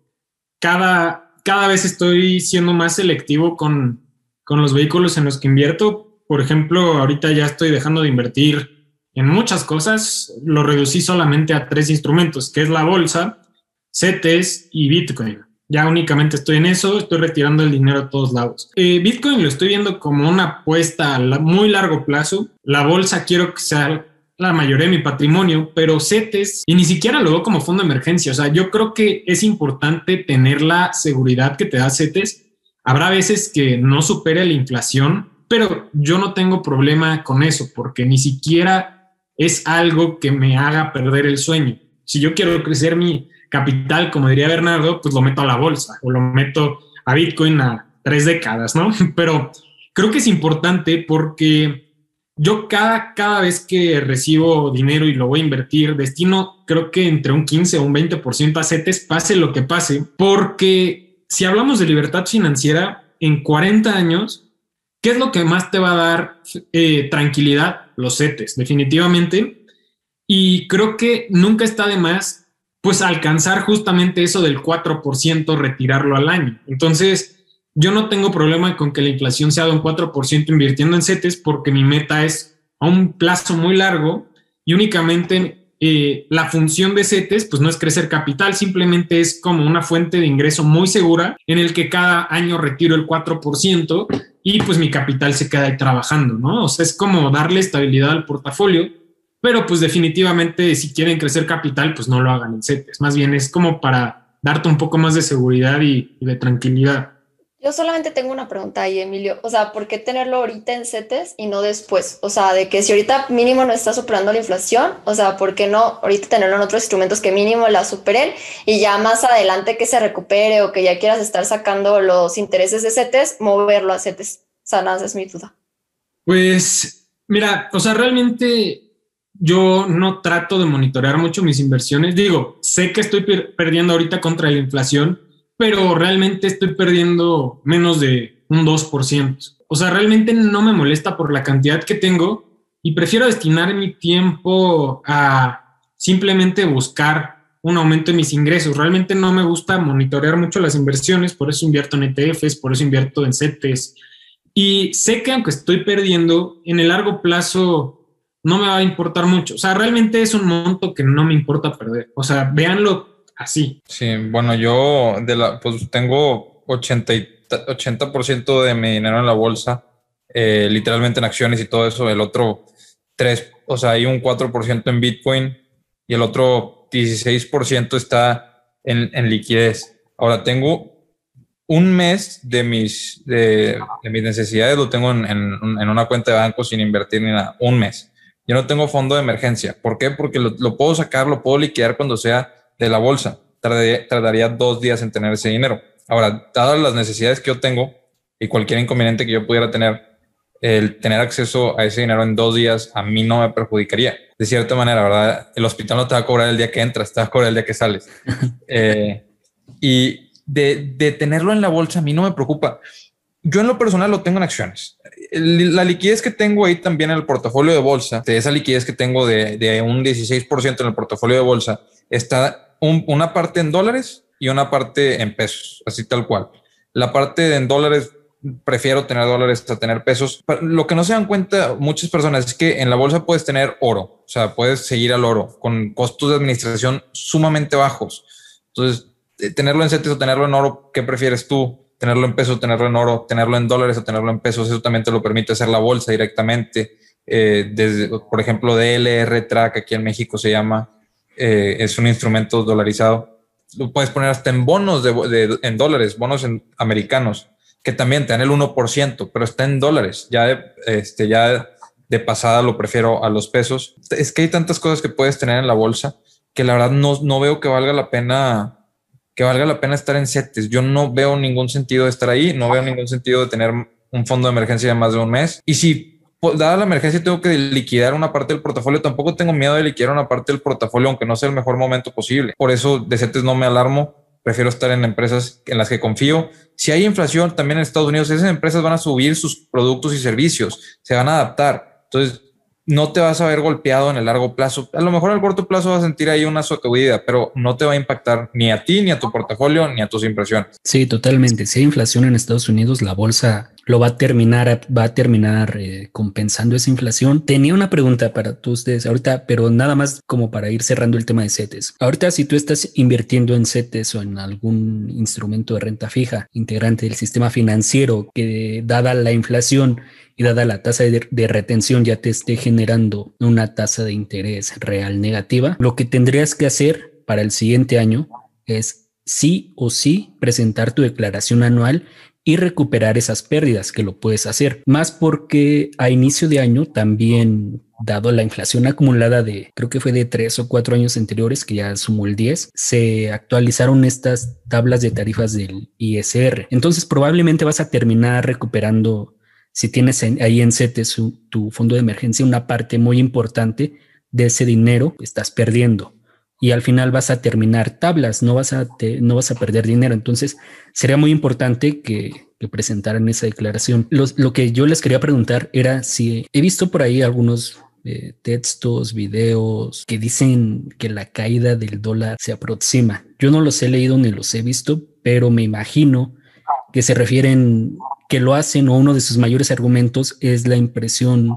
cada, cada vez estoy siendo más selectivo con, los vehículos en los que invierto. Por ejemplo, ahorita ya estoy dejando de invertir en muchas cosas. Lo reducí solamente a tres instrumentos, que es la bolsa, CETES y Bitcoin. Ya únicamente estoy en eso, estoy retirando el dinero a todos lados. Eh, Bitcoin lo estoy viendo como una apuesta a muy largo plazo. La bolsa quiero que sea la mayoría de mi patrimonio, pero CETES, y ni siquiera lo veo como fondo de emergencia. O sea, yo creo que es importante tener la seguridad que te da CETES. Habrá veces que no supere la inflación, pero yo no tengo problema con eso porque ni siquiera es algo que me haga perder el sueño. Si yo quiero crecer mi capital, como diría Bernardo, pues lo meto a la bolsa o lo meto a Bitcoin a tres décadas, ¿no? Pero creo que es importante porque yo cada, cada vez que recibo dinero y lo voy a invertir, destino creo que entre un 15 o un 20% a CETES, pase lo que pase, porque si hablamos de libertad financiera, en 40 años, ¿qué es lo que más te va a dar eh, tranquilidad? Los CETES, definitivamente. Y creo que nunca está de más, pues, alcanzar justamente eso del 4%, retirarlo al año. Entonces, yo no tengo problema con que la inflación sea de un 4% invirtiendo en CETES porque mi meta es a un plazo muy largo y únicamente eh, la función de CETES pues no es crecer capital, simplemente es como una fuente de ingreso muy segura en el que cada año retiro el 4% y pues mi capital se queda ahí trabajando, ¿no? O sea, es como darle estabilidad al portafolio, pero pues definitivamente si quieren crecer capital pues no lo hagan en CETES, más bien es como para darte un poco más de seguridad y de tranquilidad. Yo solamente tengo una pregunta ahí, Emilio. O sea, ¿por qué tenerlo ahorita en CETES y no después? O sea, de que si ahorita mínimo no está superando la inflación, o sea, ¿por qué no ahorita tenerlo en otros instrumentos que mínimo la superen y ya más adelante que se recupere o que ya quieras estar sacando los intereses de CETES, moverlo a CETES? O sea, nada, esa es mi duda. Pues, mira, o sea, realmente yo no trato de monitorear mucho mis inversiones. Digo, sé que estoy perdiendo ahorita contra la inflación pero realmente estoy perdiendo menos de un 2%. O sea, realmente no me molesta por la cantidad que tengo y prefiero destinar mi tiempo a simplemente buscar un aumento en mis ingresos. Realmente no me gusta monitorear mucho las inversiones, por eso invierto en ETFs, por eso invierto en CETES. Y sé que aunque estoy perdiendo, en el largo plazo no me va a importar mucho. O sea, realmente es un monto que no me importa perder. O sea, véanlo así. Sí, bueno, yo de la, pues tengo 80, 80% de mi dinero en la bolsa, eh, literalmente en acciones y todo eso, el otro 3, o sea, hay un 4% en Bitcoin y el otro 16% está en, en, liquidez. Ahora tengo un mes de mis, de, mis necesidades, lo tengo en, en, una cuenta de banco sin invertir ni nada, un mes. Yo no tengo fondo de emergencia. ¿Por qué? Porque lo, lo puedo sacar, lo puedo liquidar cuando sea de la bolsa. Tardaría, dos días en tener ese dinero. Ahora, dadas las necesidades que yo tengo y cualquier inconveniente que yo pudiera tener, el tener acceso a ese dinero en dos días a mí no me perjudicaría. De cierta manera, ¿verdad? El hospital no te va a cobrar el día que entras, te va a cobrar el día que sales. Eh, y de, de, tenerlo en la bolsa a mí no me preocupa. Yo en lo personal lo tengo en acciones. La liquidez que tengo ahí también en el portafolio de bolsa, de esa liquidez que tengo de, de un 16% en el portafolio de bolsa, está una parte en dólares y una parte en pesos, así tal cual. La parte en dólares, prefiero tener dólares a tener pesos. Lo que no se dan cuenta muchas personas es que en la bolsa puedes tener oro, o sea, puedes seguir al oro con costos de administración sumamente bajos. Entonces, eh, tenerlo en CETES o tenerlo en oro, ¿qué prefieres tú? Tenerlo en pesos, tenerlo en oro, tenerlo en dólares o tenerlo en pesos, eso también te lo permite hacer la bolsa directamente eh, desde, por ejemplo, DLR Track, aquí en México se llama, eh, es un instrumento dolarizado. Lo puedes poner hasta en bonos de, en dólares, bonos en, americanos, que también te dan el 1%, pero está en dólares. Ya, este, ya de pasada lo prefiero a los pesos. Es que hay tantas cosas que puedes tener en la bolsa que la verdad no, no veo que valga la pena que valga la pena estar en CETES. Yo no veo ningún sentido de estar ahí, no veo ningún sentido de tener un fondo de emergencia de más de un mes. Y si dada la emergencia tengo que liquidar una parte del portafolio, tampoco tengo miedo de liquidar una parte del portafolio, aunque no sea el mejor momento posible. Por eso de CETES no me alarmo, prefiero estar en empresas en las que confío. Si hay inflación también en Estados Unidos, esas empresas van a subir sus productos y servicios, se van a adaptar. Entonces, no te vas a ver golpeado en el largo plazo. A lo mejor al corto plazo vas a sentir ahí una sacudida, pero no te va a impactar ni a ti, ni a tu portafolio, ni a tus impresiones. Sí, totalmente. Si hay inflación en Estados Unidos, la bolsa lo va a terminar, va a terminar eh, compensando esa inflación. Tenía una pregunta para tú ustedes ahorita, pero nada más como para ir cerrando el tema de CETES. Ahorita, si tú estás invirtiendo en CETES o en algún instrumento de renta fija integrante del sistema financiero que dada la inflación y dada la tasa de, retención ya te esté generando una tasa de interés real negativa, lo que tendrías que hacer para el siguiente año es sí o sí presentar tu declaración anual y recuperar esas pérdidas que lo puedes hacer. Más porque a inicio de año también dado la inflación acumulada de, creo que fue de tres o cuatro años anteriores, que ya sumó el 10, se actualizaron estas tablas de tarifas del ISR. Entonces probablemente vas a terminar recuperando, si tienes ahí en CETES tu fondo de emergencia, una parte muy importante de ese dinero que estás perdiendo y al final vas a terminar tablas, no vas a, no vas a perder dinero. Entonces, sería muy importante que, presentaran esa declaración. lo que yo les quería preguntar era si he visto por ahí algunos eh, textos, videos que dicen que la caída del dólar se aproxima. Yo no los he leído ni los he visto, pero me imagino que se refieren que lo hacen o uno de sus mayores argumentos es la impresión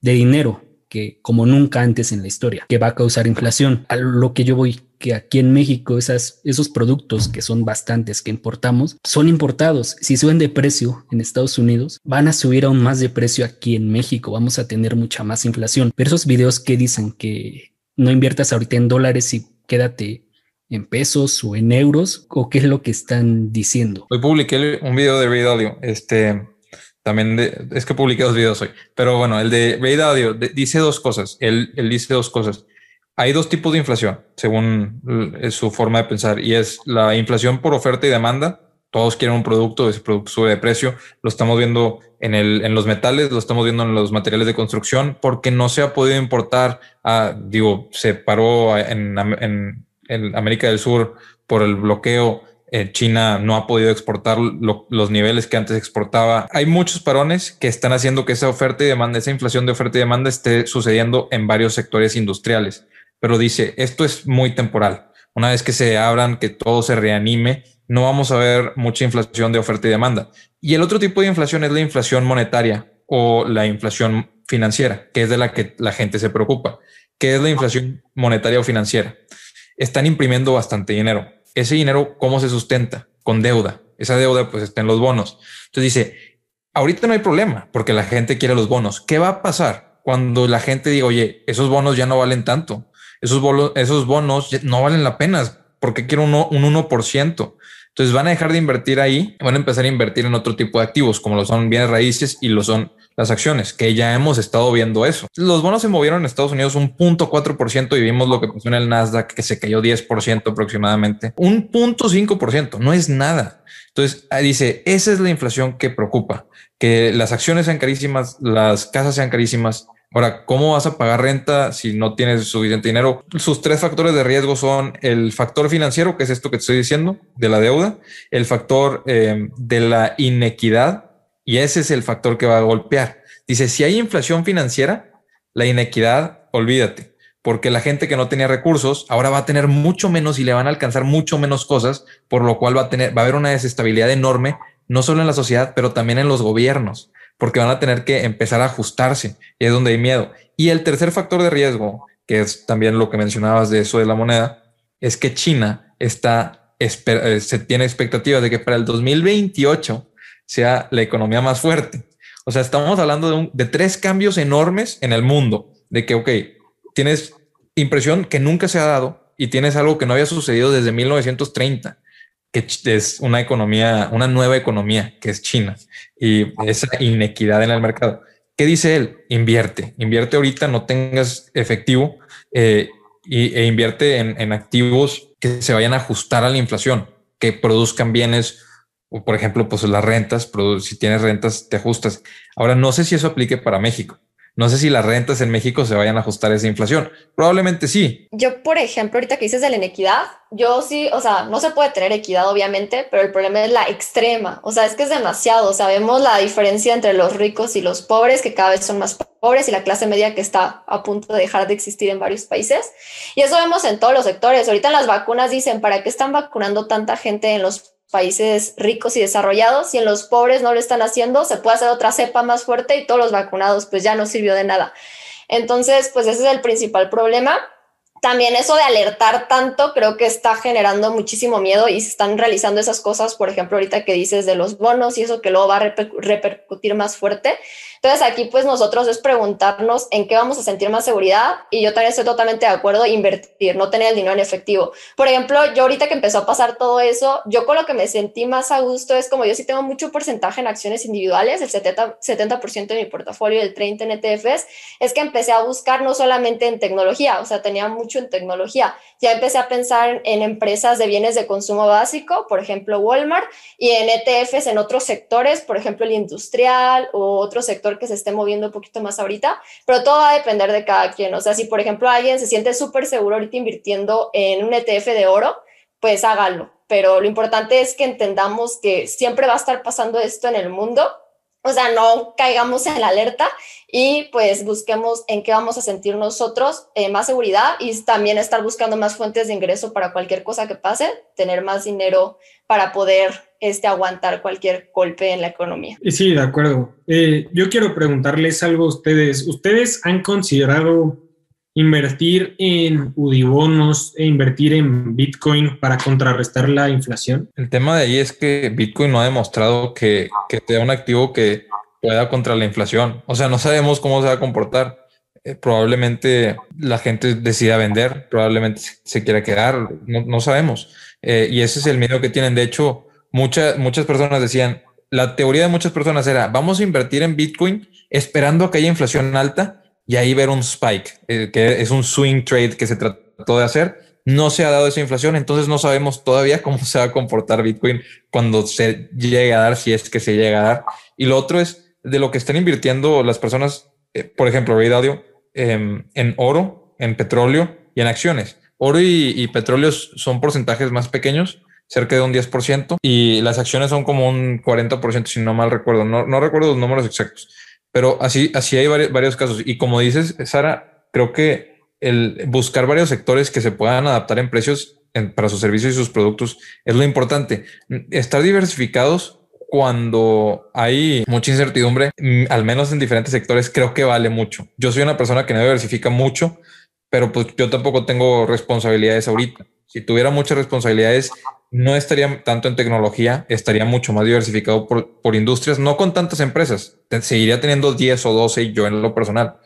de dinero que como nunca antes en la historia, que va a causar inflación. A lo que yo voy, que aquí en México esos productos, que son bastantes que importamos, son importados. Si suben de precio en Estados Unidos, van a subir aún más de precio aquí en México. Vamos a tener mucha más inflación. Pero esos videos que dicen que no inviertas ahorita en dólares y quédate en pesos o en euros, o qué es lo que están diciendo. Hoy publiqué un video de Ray este también es que publiqué dos videos hoy, pero bueno, el de Ray dice dos cosas. Él, dice dos cosas. Hay dos tipos de inflación, según su forma de pensar, y es la inflación por oferta y demanda. Todos quieren un producto, ese producto sube de precio. Lo estamos viendo en, los metales, lo estamos viendo en los materiales de construcción, porque no se ha podido importar. A, digo, se paró en, en, en América del Sur por el bloqueo eh, China no ha podido exportar los niveles que antes exportaba. Hay muchos parones que están haciendo que esa oferta y demanda, esa inflación de oferta y demanda esté sucediendo en varios sectores industriales. Pero dice, esto es muy temporal. Una vez que se abran, que todo se reanime, no vamos a ver mucha inflación de oferta y demanda. Y el otro tipo de inflación es la inflación monetaria o la inflación financiera, que es de la que la gente se preocupa. ¿Qué es la inflación monetaria o financiera? Están imprimiendo bastante dinero ese dinero, ¿cómo se sustenta? Con deuda. Esa deuda pues está en los bonos. Entonces dice, ahorita no hay problema porque la gente quiere los bonos. ¿Qué va a pasar cuando la gente diga, oye, esos bonos ya no valen tanto? Esos, bonos, esos bonos no valen la pena porque quiero uno, un 1%. Entonces van a dejar de invertir ahí, van a empezar a invertir en otro tipo de activos, como lo son bienes raíces y lo son las acciones, que ya hemos estado viendo eso. Los bonos se movieron en Estados Unidos un punto ciento y vimos lo que pasó en el Nasdaq, que se cayó 10 por ciento aproximadamente. Un punto ciento no es nada. Entonces dice, esa es la inflación que preocupa, que las acciones sean carísimas, las casas sean carísimas, Ahora, ¿cómo vas a pagar renta si no tienes suficiente dinero? Sus tres factores de riesgo son el factor financiero, que es esto que te estoy diciendo, de la deuda, el factor eh, de la inequidad, y ese es el factor que va a golpear. Dice, si hay inflación financiera, la inequidad, olvídate, porque la gente que no tenía recursos ahora va a tener mucho menos y le van a alcanzar mucho menos cosas, por lo cual va a tener, va a haber una desestabilidad enorme, no solo en la sociedad, pero también en los gobiernos porque van a tener que empezar a ajustarse y es donde hay miedo. Y el tercer factor de riesgo, que es también lo que mencionabas de eso de la moneda, es que China está, eh, se tiene expectativas de que para el 2028 sea la economía más fuerte. O sea, estamos hablando de, tres cambios enormes en el mundo, de que, ok, tienes impresión que nunca se ha dado y tienes algo que no había sucedido desde 1930 que es una economía, una nueva economía que es China y esa inequidad en el mercado. ¿Qué dice él? Invierte, invierte ahorita, no tengas efectivo eh, y, e invierte en, en, activos que se vayan a ajustar a la inflación, que produzcan bienes, o por ejemplo, pues las rentas, si tienes rentas, te ajustas. Ahora, no sé si eso aplique para México. No sé si las rentas en México se vayan a ajustar a esa inflación. Probablemente sí. Yo, por ejemplo, ahorita que dices de la inequidad, yo sí, o sea, no se puede tener equidad, obviamente, pero el problema es la extrema. O sea, es que es demasiado. Sabemos la diferencia entre los ricos y los pobres, que cada vez son más pobres, y la clase media que está a punto de dejar de existir en varios países. Y eso vemos en todos los sectores. Ahorita las vacunas dicen, ¿para qué están vacunando tanta gente en los países ricos y desarrollados, si en los pobres no lo están haciendo, se puede hacer otra cepa más fuerte y todos los vacunados pues ya no sirvió de nada. Entonces, pues ese es el principal problema. También eso de alertar tanto creo que está generando muchísimo miedo y se están realizando esas cosas, por ejemplo, ahorita que dices de los bonos y eso que luego va a repercutir más fuerte. Entonces aquí pues nosotros es preguntarnos en qué vamos a sentir más seguridad y yo también estoy totalmente de acuerdo invertir, no tener el dinero en efectivo. Por ejemplo, yo ahorita que empezó a pasar todo eso, yo con lo que me sentí más a gusto es como yo sí tengo mucho porcentaje en acciones individuales, el 70%, 70 de mi portafolio y el 30 en ETFs, es que empecé a buscar no solamente en tecnología, o sea, tenía mucho en tecnología, ya empecé a pensar en empresas de bienes de consumo básico, por ejemplo Walmart, y en ETFs en otros sectores, por ejemplo el industrial o otro que se esté moviendo un poquito más ahorita, pero todo va a depender de cada quien. O sea, si por ejemplo alguien se siente súper seguro ahorita invirtiendo en un ETF de oro, pues hágalo. Pero lo importante es que entendamos que siempre va a estar pasando esto en el mundo. O sea, no caigamos en la alerta y pues busquemos en qué vamos a sentir nosotros eh, más seguridad y también estar buscando más fuentes de ingreso para cualquier cosa que pase, tener más dinero para poder este, aguantar cualquier golpe en la economía. Sí, de acuerdo. Eh, yo quiero preguntarles algo a ustedes. ¿Ustedes han considerado invertir en UDIBonos e invertir en Bitcoin para contrarrestar la inflación? El tema de ahí es que Bitcoin no ha demostrado que, que sea un activo que pueda contra la inflación. O sea, no sabemos cómo se va a comportar. Eh, probablemente la gente decida vender, probablemente se quiera quedar, no, no sabemos. Eh, y ese es el miedo que tienen. De hecho, muchas, muchas personas decían, la teoría de muchas personas era, vamos a invertir en Bitcoin esperando que haya inflación alta y ahí ver un spike, eh, que es un swing trade que se trató de hacer. No se ha dado esa inflación, entonces no sabemos todavía cómo se va a comportar Bitcoin cuando se llegue a dar, si es que se llega a dar. Y lo otro es de lo que están invirtiendo las personas, eh, por ejemplo, Ray Audio, em, en oro, en petróleo y en acciones. Oro y, y petróleo son porcentajes más pequeños, cerca de un 10%, y las acciones son como un 40%, si no mal recuerdo. No, no recuerdo los números exactos, pero así, así hay varios, casos. Y como dices, Sara, creo que el buscar varios sectores que se puedan adaptar en precios para sus servicios y sus productos es lo importante. Estar diversificados cuando hay mucha incertidumbre, mm, al menos en diferentes sectores, creo que vale mucho. Yo soy una persona que no diversifica mucho, pero pues yo tampoco tengo responsabilidades ahorita. Si tuviera muchas responsabilidades, no estaría tanto en tecnología, estaría mucho más diversificado por, por industrias, no con tantas empresas. Seguiría teniendo 10 o 12 yo en lo personal,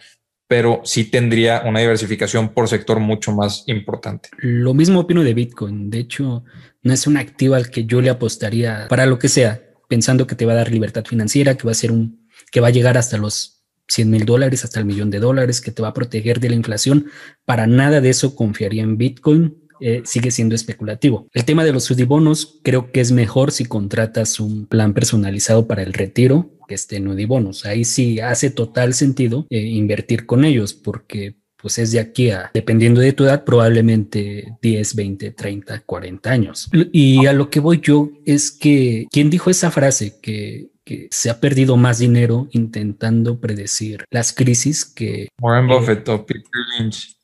pero sí tendría una diversificación por sector mucho más importante. Lo mismo opino de Bitcoin. De hecho, no es un activo al que yo le apostaría para lo que sea, pensando que te va a dar libertad financiera, que va a ser un, que va a llegar hasta los 100 mil dólares, hasta el millón de dólares, que te va a proteger de la inflación. Para nada de eso confiaría en Bitcoin eh, sigue siendo especulativo. El tema de los sudibonos creo que es mejor si contratas un plan personalizado para el retiro que esté en Udibonos. Ahí sí hace total sentido eh, invertir con ellos porque pues es de aquí a, dependiendo de tu edad, probablemente 10, 20, 30, 40 años. Y a lo que voy yo es que, ¿quién dijo esa frase? Que, que se ha perdido más dinero intentando predecir las crisis que... Warren Buffett o Peter Lynch.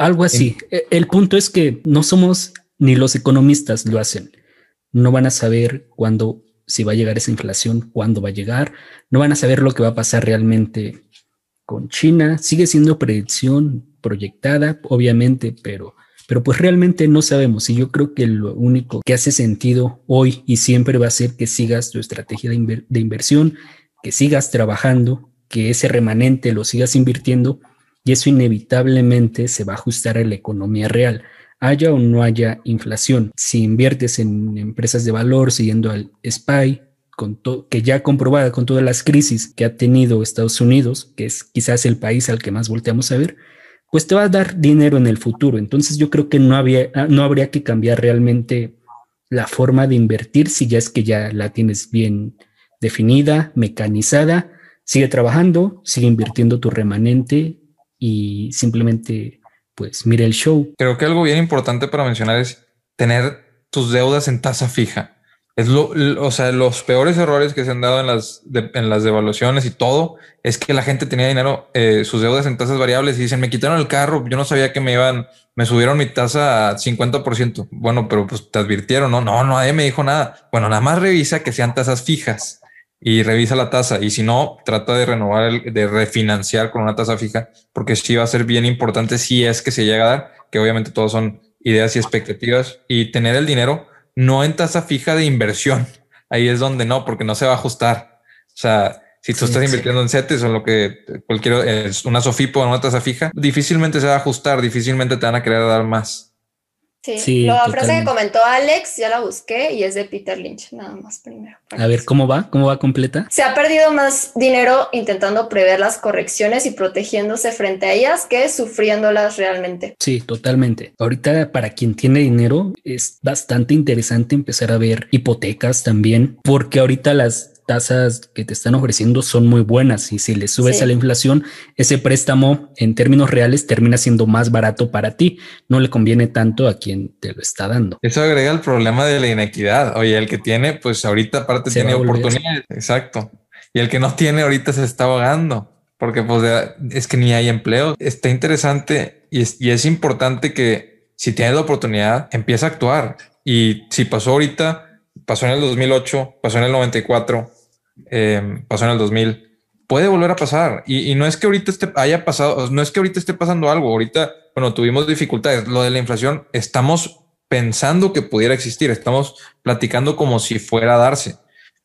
Algo así. E, el punto es que no somos ni los economistas lo hacen. No van a saber cuándo, si va a llegar esa inflación, cuándo va a llegar. No van a saber lo que va a pasar realmente con China. Sigue siendo predicción proyectada, obviamente, pero, pero pues realmente no sabemos. Y yo creo que lo único que hace sentido hoy y siempre va a ser que sigas tu estrategia de, de inversión que sigas trabajando, que ese remanente lo sigas invirtiendo y eso inevitablemente se va a ajustar a la economía real, haya o no haya inflación. Si inviertes en empresas de valor siguiendo al SPY, que ya comprobada con todas las crisis que ha tenido Estados Unidos, que es quizás el país al que más volteamos a ver, pues te va a dar dinero en el futuro. Entonces yo creo que no, había, no habría que cambiar realmente la forma de invertir si ya es que ya la tienes bien definida, mecanizada. Sigue trabajando, sigue invirtiendo tu remanente y simplemente pues mira el show. Creo que algo bien importante para mencionar es tener tus deudas en tasa fija. Es lo, o sea, los peores errores que se han dado en las, en las devaluaciones y todo es que la gente tenía dinero, eh, sus deudas en tasas variables y dicen, me quitaron el carro, yo no sabía que me iban, me subieron mi tasa a 50%. Bueno, pero pues te advirtieron, no, no, nadie me dijo nada. Bueno, nada más revisa que sean tasas fijas y revisa la tasa. Y si no, trata de renovar, el, de refinanciar con una tasa fija, porque sí va a ser bien importante si es que se llega a dar, que obviamente todos son ideas y expectativas, y tener el dinero no en tasa fija de inversión. Ahí es donde no, porque no se va a ajustar. O sea, si tú estás invirtiendo en CETES o lo que cualquier es una SOFIPO o una tasa fija, difícilmente se va a ajustar, difícilmente te van a querer dar más. Sí, la frase que comentó Alex, ya la busqué y es de Peter Lynch, nada más primero. A ver, ¿cómo va? ¿Cómo va completa? Se ha perdido más dinero intentando prever las correcciones y protegiéndose frente a ellas que sufriéndolas realmente. Sí, totalmente. Ahorita para quien tiene dinero es bastante interesante empezar a ver hipotecas también, porque ahorita las tasas que te están ofreciendo son muy buenas y si le subes a la inflación, ese préstamo en términos reales termina siendo más barato para ti. No le conviene tanto a quien te lo está dando. Eso agrega el problema de la inequidad. Oye, el que tiene, pues ahorita aparte tiene oportunidades. Exacto. Y el que no tiene ahorita se está ahogando porque pues es que ni hay empleo. Está interesante y es, y es importante que si tienes la oportunidad, empieza a actuar. Y si pasó ahorita, pasó en el 2008, pasó en el 94, Em, pasó en el 2000, puede volver a pasar. Y, no es que ahorita esté, haya pasado, no es que ahorita esté pasando algo. Ahorita, bueno, tuvimos dificultades. Lo de la inflación, estamos pensando que pudiera existir. Estamos platicando como si fuera a darse.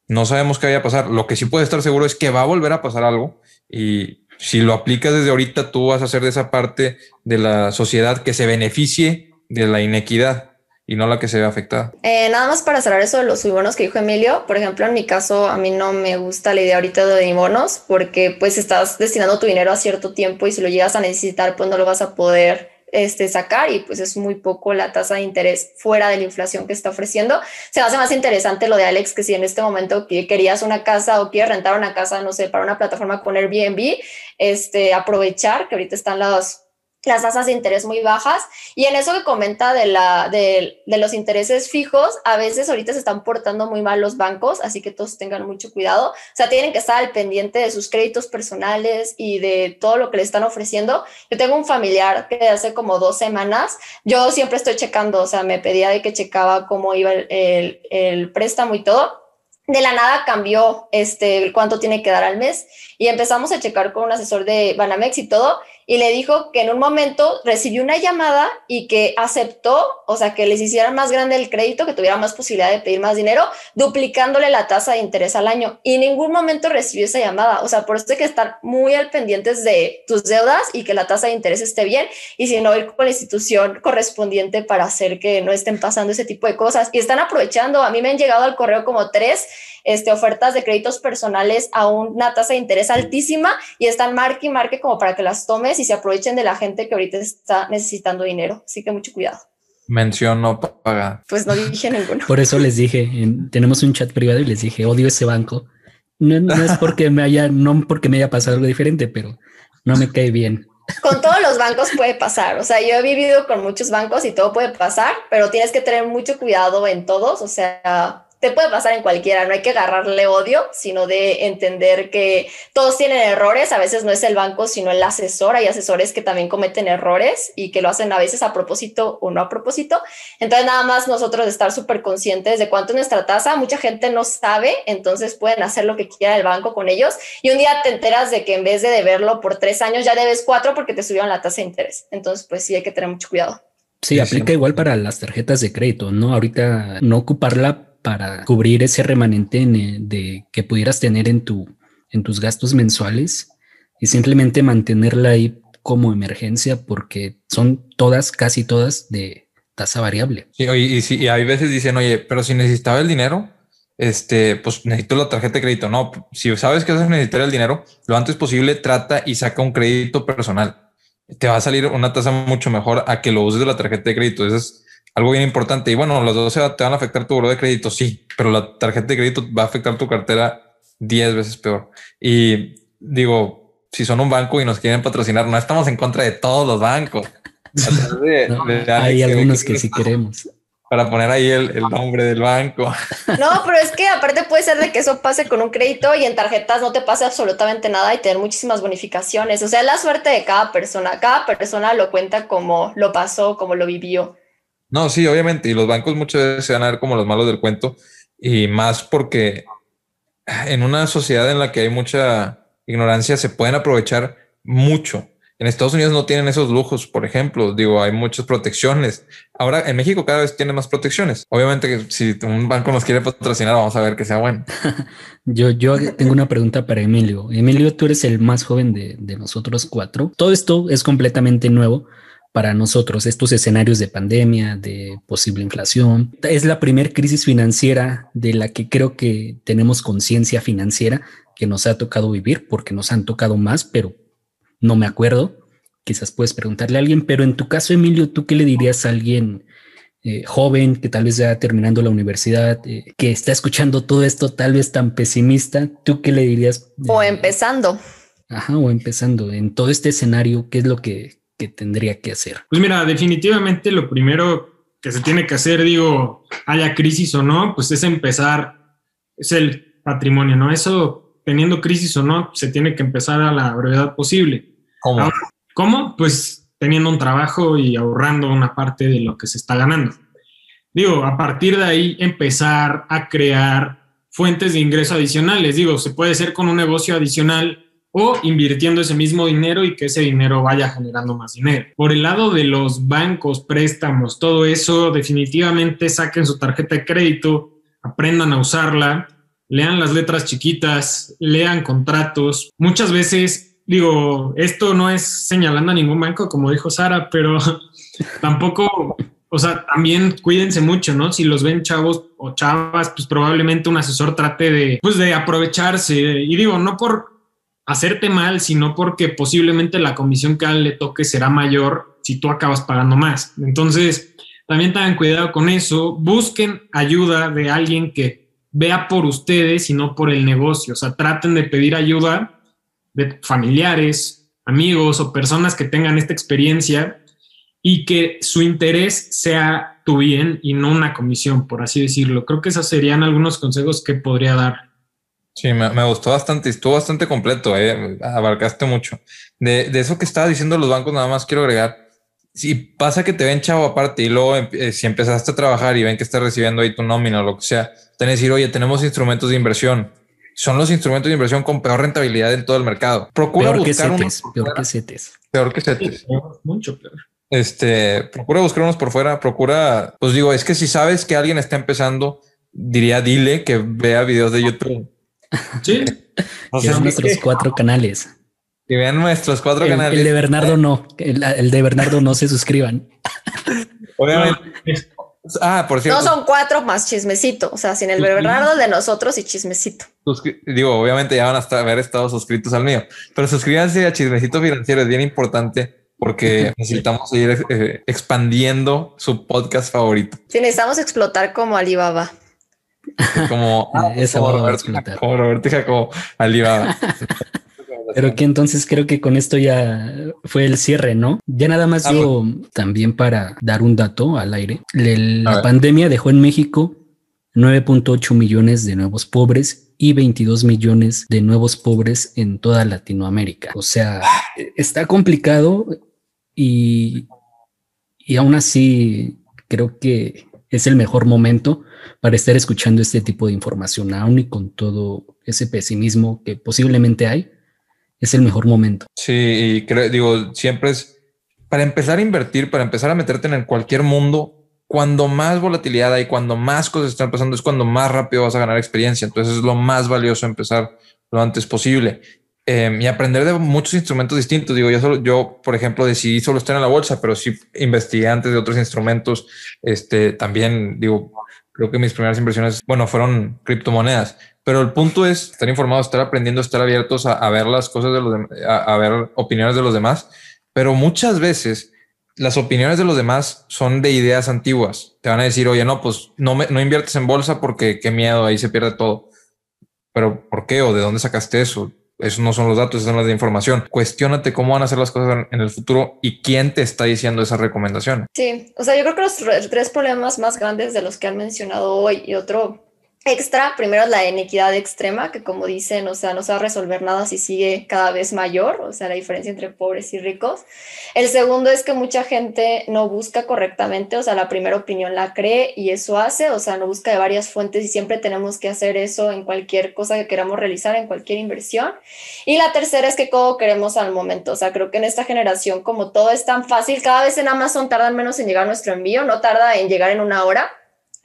No sabemos qué vaya a pasar. Lo que sí puede estar seguro es que va a volver a pasar algo. Y si lo aplicas desde ahorita, tú vas a ser de esa parte de la sociedad que se beneficie de la inequidad y no la que se ve afectada. Eh, nada más para cerrar eso de los bonos que dijo Emilio, por ejemplo, en mi caso, a mí no me gusta la idea ahorita de bonos porque pues estás destinando tu dinero a cierto tiempo y si lo llegas a necesitar, pues no lo vas a poder este, sacar y pues es muy poco la tasa de interés fuera de la inflación que está ofreciendo. Se hace más interesante lo de Alex, que si en este momento querías una casa o quieres rentar una casa, no sé, para una plataforma con Airbnb, este, aprovechar que ahorita están las las tasas de interés muy bajas. Y en eso que comenta de, la, de, los intereses fijos, a veces ahorita se están portando muy mal los bancos, así que todos tengan mucho cuidado. O sea, tienen que estar al pendiente de sus créditos personales y de todo lo que le están ofreciendo. Yo tengo un familiar que hace como dos semanas, yo siempre estoy checando, o sea, me pedía de que checaba cómo iba el, el, el préstamo y todo. De la nada cambió este cuánto tiene que dar al mes y empezamos a checar con un asesor de Banamex y todo y le dijo que en un momento recibió una llamada y que aceptó, o sea, que les hiciera más grande el crédito, que tuviera más posibilidad de pedir más dinero, duplicándole la tasa de interés al año. Y en ningún momento recibió esa llamada. O sea, por eso hay que estar muy al pendientes de tus deudas y que la tasa de interés esté bien. Y si no, ir con la institución correspondiente para hacer que no estén pasando ese tipo de cosas. Y están aprovechando. A mí me han llegado al correo como tres este, ofertas de créditos personales a una tasa de interés altísima y están marque y marque como para que las tomes y se aprovechen de la gente que ahorita está necesitando dinero. Así que mucho cuidado. Mención no paga. Pues no dije ninguno. Por eso les dije, tenemos un chat privado y les dije, odio ese banco. No, no es porque me haya, no porque me haya pasado algo diferente, pero no me cae bien. Con todos los bancos puede pasar. O sea, yo he vivido con muchos bancos y todo puede pasar, pero tienes que tener mucho cuidado en todos. O sea, te puede pasar en cualquiera, no hay que agarrarle odio, sino de entender que todos tienen errores, a veces no es el banco, sino el asesor, hay asesores que también cometen errores y que lo hacen a veces a propósito o no a propósito. Entonces, nada más nosotros estar súper conscientes de cuánto es nuestra tasa, mucha gente no sabe, entonces pueden hacer lo que quiera el banco con ellos y un día te enteras de que en vez de deberlo por tres años, ya debes cuatro porque te subieron la tasa de interés. Entonces, pues sí hay que tener mucho cuidado. Sí, aplica igual para las tarjetas de crédito, ¿no? Ahorita no ocuparla para cubrir ese remanente de, que pudieras tener en tu, en tus gastos mensuales y simplemente mantenerla ahí como emergencia porque son todas, casi todas de tasa variable. Sí, y, si y hay veces dicen, oye, pero si necesitaba el dinero, este, pues necesito la tarjeta de crédito. No, si sabes que vas a necesitar el dinero, lo antes posible trata y saca un crédito personal. Te va a salir una tasa mucho mejor a que lo uses de la tarjeta de crédito. Eso es algo bien importante. Y bueno, los dos te van a afectar tu buro de crédito, sí, pero la tarjeta de crédito va a afectar tu cartera 10 veces peor. Y digo, si son un banco y nos quieren patrocinar, no estamos en contra de todos los bancos. hay algunos que, sí queremos. Para poner ahí el, nombre del banco. No, pero es que aparte puede ser de que eso pase con un crédito y en tarjetas no te pase absolutamente nada y tener muchísimas bonificaciones. O sea, la suerte de cada persona. Cada persona lo cuenta como lo pasó, como lo vivió. No, sí, obviamente. Y los bancos muchas veces se van a ver como los malos del cuento. Y más porque en una sociedad en la que hay mucha ignorancia se pueden aprovechar mucho. En Estados Unidos no tienen esos lujos, por ejemplo, digo, hay muchas protecciones. Ahora en México cada vez tiene más protecciones. Obviamente que si un banco nos quiere patrocinar, vamos a ver que sea bueno. yo, yo tengo una pregunta para Emilio. Emilio, tú eres el más joven de, de nosotros cuatro. Todo esto es completamente nuevo para nosotros estos escenarios de pandemia, de posible inflación. Es la primera crisis financiera de la que creo que tenemos conciencia financiera que nos ha tocado vivir, porque nos han tocado más, pero no me acuerdo. Quizás puedes preguntarle a alguien, pero en tu caso, Emilio, ¿tú qué le dirías a alguien eh, joven que tal vez ya terminando la universidad, eh, que está escuchando todo esto tal vez tan pesimista? ¿Tú qué le dirías? O empezando. Ajá, o empezando en todo este escenario, ¿qué es lo que que tendría que hacer? Pues mira, definitivamente lo primero que se tiene que hacer, digo, haya crisis o no, pues es empezar, es el patrimonio, ¿no? Eso, teniendo crisis o no, se tiene que empezar a la brevedad posible. ¿Cómo? ¿Cómo? Pues teniendo un trabajo y ahorrando una parte de lo que se está ganando. Digo, a partir de ahí empezar a crear fuentes de ingreso adicionales. Digo, se puede hacer con un negocio adicional o invirtiendo ese mismo dinero y que ese dinero vaya generando más dinero. Por el lado de los bancos, préstamos, todo eso, definitivamente saquen su tarjeta de crédito, aprendan a usarla, lean las letras chiquitas, lean contratos. Muchas veces, digo, esto no es señalando a ningún banco, como dijo Sara, pero tampoco o sea, también cuídense mucho, ¿no? Si los ven chavos o chavas, pues probablemente un asesor trate de, pues de aprovecharse. Y digo, no por hacerte mal, sino porque posiblemente la comisión que a él le toque será mayor si tú acabas pagando más. Entonces, también tengan cuidado con eso. Busquen ayuda de alguien que vea por ustedes y no por el negocio. O sea, traten de pedir ayuda de familiares, amigos o personas que tengan esta experiencia y que su interés sea tu bien y no una comisión, por así decirlo. Creo que esos serían algunos consejos que podría dar. Sí, me, gustó bastante, estuvo bastante completo, eh, abarcaste mucho. De, eso que estaba diciendo los bancos, nada más quiero agregar, si pasa que te ven chavo aparte y luego eh, si empezaste a trabajar y ven que estás recibiendo ahí tu nómina o lo que sea, te decir, oye, tenemos instrumentos de inversión. Son los instrumentos de inversión con peor rentabilidad en todo el mercado. Procura buscar unos peor que CETES. Peor que CETES. mucho peor. Este, procura buscar unos por fuera, procura, pues digo, es que si sabes que alguien está empezando, diría, dile que vea videos de YouTube Sí. nuestros cuatro canales. Que vean nuestros cuatro canales. El de Bernardo no. El, de Bernardo no se suscriban. Obviamente. Ah, por cierto. No son cuatro más chismecito. O sea, sin el de Bernardo, de nosotros y chismecito. digo, obviamente ya van a haber estado suscritos al mío, pero suscríbanse a Chismecito Financiero. Es bien importante porque necesitamos seguir eh, expandiendo su podcast favorito. Sí, necesitamos explotar como Alibaba. Como, ah, esa como, Roberto, como Roberto Jacobo Alibaba. Pero que entonces creo que con esto ya fue el cierre, ¿no? Ya nada más digo, también para dar un dato al aire. La pandemia dejó en México 9.8 millones de nuevos pobres y 22 millones de nuevos pobres en toda Latinoamérica. O sea, está complicado y, y aún así creo que es el mejor momento para estar escuchando este tipo de información, aún y con todo ese pesimismo que posiblemente hay, es el mejor momento. Sí, y digo, siempre es para empezar a invertir, para empezar a meterte en cualquier mundo, cuando más volatilidad hay, cuando más cosas están pasando, es cuando más rápido vas a ganar experiencia. Entonces es lo más valioso empezar lo antes posible. Em, y aprender de muchos instrumentos distintos. Digo, yo solo, yo, por ejemplo, decidí solo estar en la bolsa, pero sí investigué antes de otros instrumentos. Este también digo, creo que mis primeras inversiones, bueno, fueron criptomonedas, pero el punto es estar informado, estar aprendiendo, estar abiertos a, ver las cosas de los, a, ver opiniones de los demás. Pero muchas veces las opiniones de los demás son de ideas antiguas. Te van a decir, oye, no, pues no, me, no inviertes en bolsa porque qué miedo, ahí se pierde todo. Pero ¿por qué? ¿O de dónde sacaste eso? Esos no son los datos, esos son las de información. Cuestiónate cómo van a hacer las cosas en el futuro y quién te está diciendo esa recomendación. Sí, o sea, yo creo que los tres problemas más grandes de los que han mencionado hoy y otro extra, primero la inequidad extrema, que como dicen, o sea, no se va a resolver nada si sigue cada vez mayor, o sea, la diferencia entre pobres y ricos. El segundo es que mucha gente no busca correctamente, o sea, la primera opinión la cree y eso hace, o sea, no busca de varias fuentes y siempre tenemos que hacer eso en cualquier cosa que queramos realizar, en cualquier inversión. Y la tercera es que todo queremos al momento, o sea, creo que en esta generación, como todo es tan fácil, cada vez en Amazon tardan menos en llegar nuestro envío, no tarda en llegar en una hora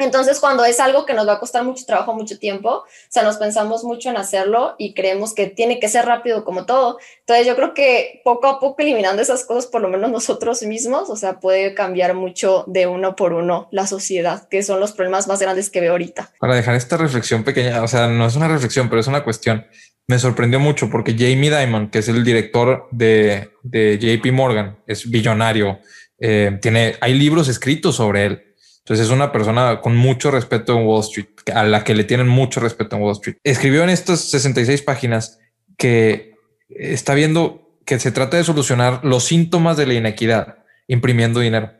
entonces, cuando es algo que nos va a costar mucho trabajo, mucho tiempo, o sea, nos pensamos mucho en hacerlo y creemos que tiene que ser rápido como todo. Entonces, yo creo que poco a poco eliminando esas cosas, por lo menos nosotros mismos, o sea, puede cambiar mucho de uno por uno la sociedad, que son los problemas más grandes que veo ahorita. Para dejar esta reflexión pequeña, o sea, no es una reflexión, pero es una cuestión. Me sorprendió mucho porque Jamie Dimon, que es el director de, JP Morgan, es billonario. Eh, tiene, hay libros escritos sobre él entonces es una persona con mucho respeto en Wall Street, a la que le tienen mucho respeto en Wall Street. Escribió en estas 66 páginas que está viendo que se trata de solucionar los síntomas de la inequidad imprimiendo dinero.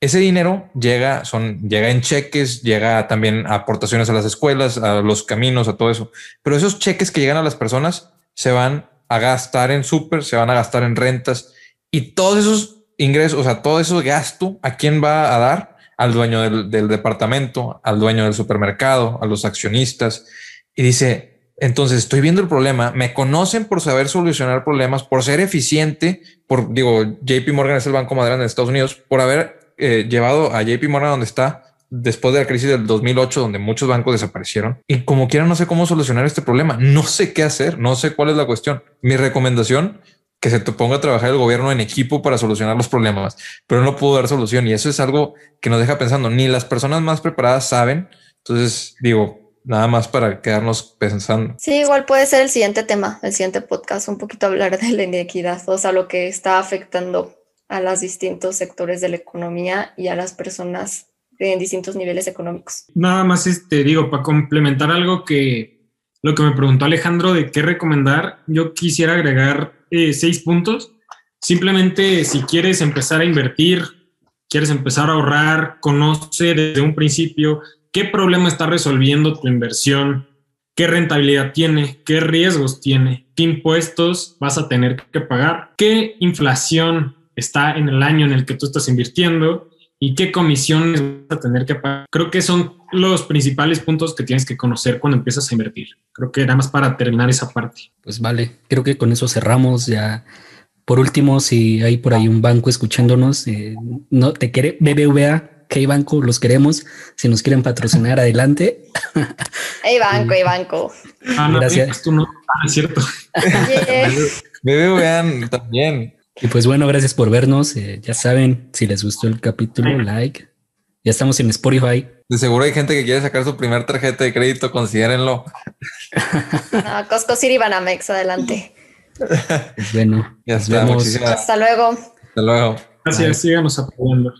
Ese dinero llega, son, llega en cheques, llega también a aportaciones a las escuelas, a los caminos, a todo eso. Pero esos cheques que llegan a las personas se van a gastar en súper, se van a gastar en rentas y todos esos ingresos, o sea, todo ese gasto, ¿a quién va a dar? Al dueño del, departamento, al dueño del supermercado, a los accionistas y dice, entonces estoy viendo el problema, me conocen por saber solucionar problemas, por ser eficiente, por, digo, JP Morgan es el banco más grande de Estados Unidos, por haber eh, llevado a JP Morgan donde está después de la crisis del 2008, donde muchos bancos desaparecieron. Y como quiera, no sé cómo solucionar este problema. No sé qué hacer, no sé cuál es la cuestión. Mi recomendación que se te ponga a trabajar el gobierno en equipo para solucionar los problemas, pero no pudo dar solución. Y eso es algo que nos deja pensando, ni las personas más preparadas saben. Entonces, digo, nada más para quedarnos pensando. Sí, igual puede ser el siguiente tema, el siguiente podcast, un poquito hablar de la inequidad, o sea, lo que está afectando a los distintos sectores de la economía y a las personas en distintos niveles económicos. Nada más, este, digo, para complementar algo que lo que me preguntó Alejandro de qué recomendar, yo quisiera agregar eh, seis puntos. Simplemente si quieres empezar a invertir, quieres empezar a ahorrar, conoce desde un principio qué problema está resolviendo tu inversión, qué rentabilidad tiene, qué riesgos tiene, qué impuestos vas a tener que pagar, qué inflación está en el año en el que tú estás invirtiendo y qué comisiones vas a tener que pagar. Creo que son los principales puntos que tienes que conocer cuando empiezas a invertir. Creo que era más para terminar esa parte. Pues vale, creo que con eso cerramos ya. Por último, si hay por ahí un banco escuchándonos, eh, no te quiere BBVA, que hay banco, los queremos. Si nos quieren patrocinar, adelante. Hay banco, hay banco. Ah, Gracias. Tú no, ah, es cierto. BBVA también. Y pues bueno, gracias por vernos. Eh, ya saben, si les gustó el capítulo, like. Ya estamos en Spotify. De seguro hay gente que quiere sacar su primer tarjeta de crédito, considérenlo. no, Costco City Banamex, adelante. Pues bueno, ya está, Hasta luego. Hasta luego. Gracias, síganos apoyando.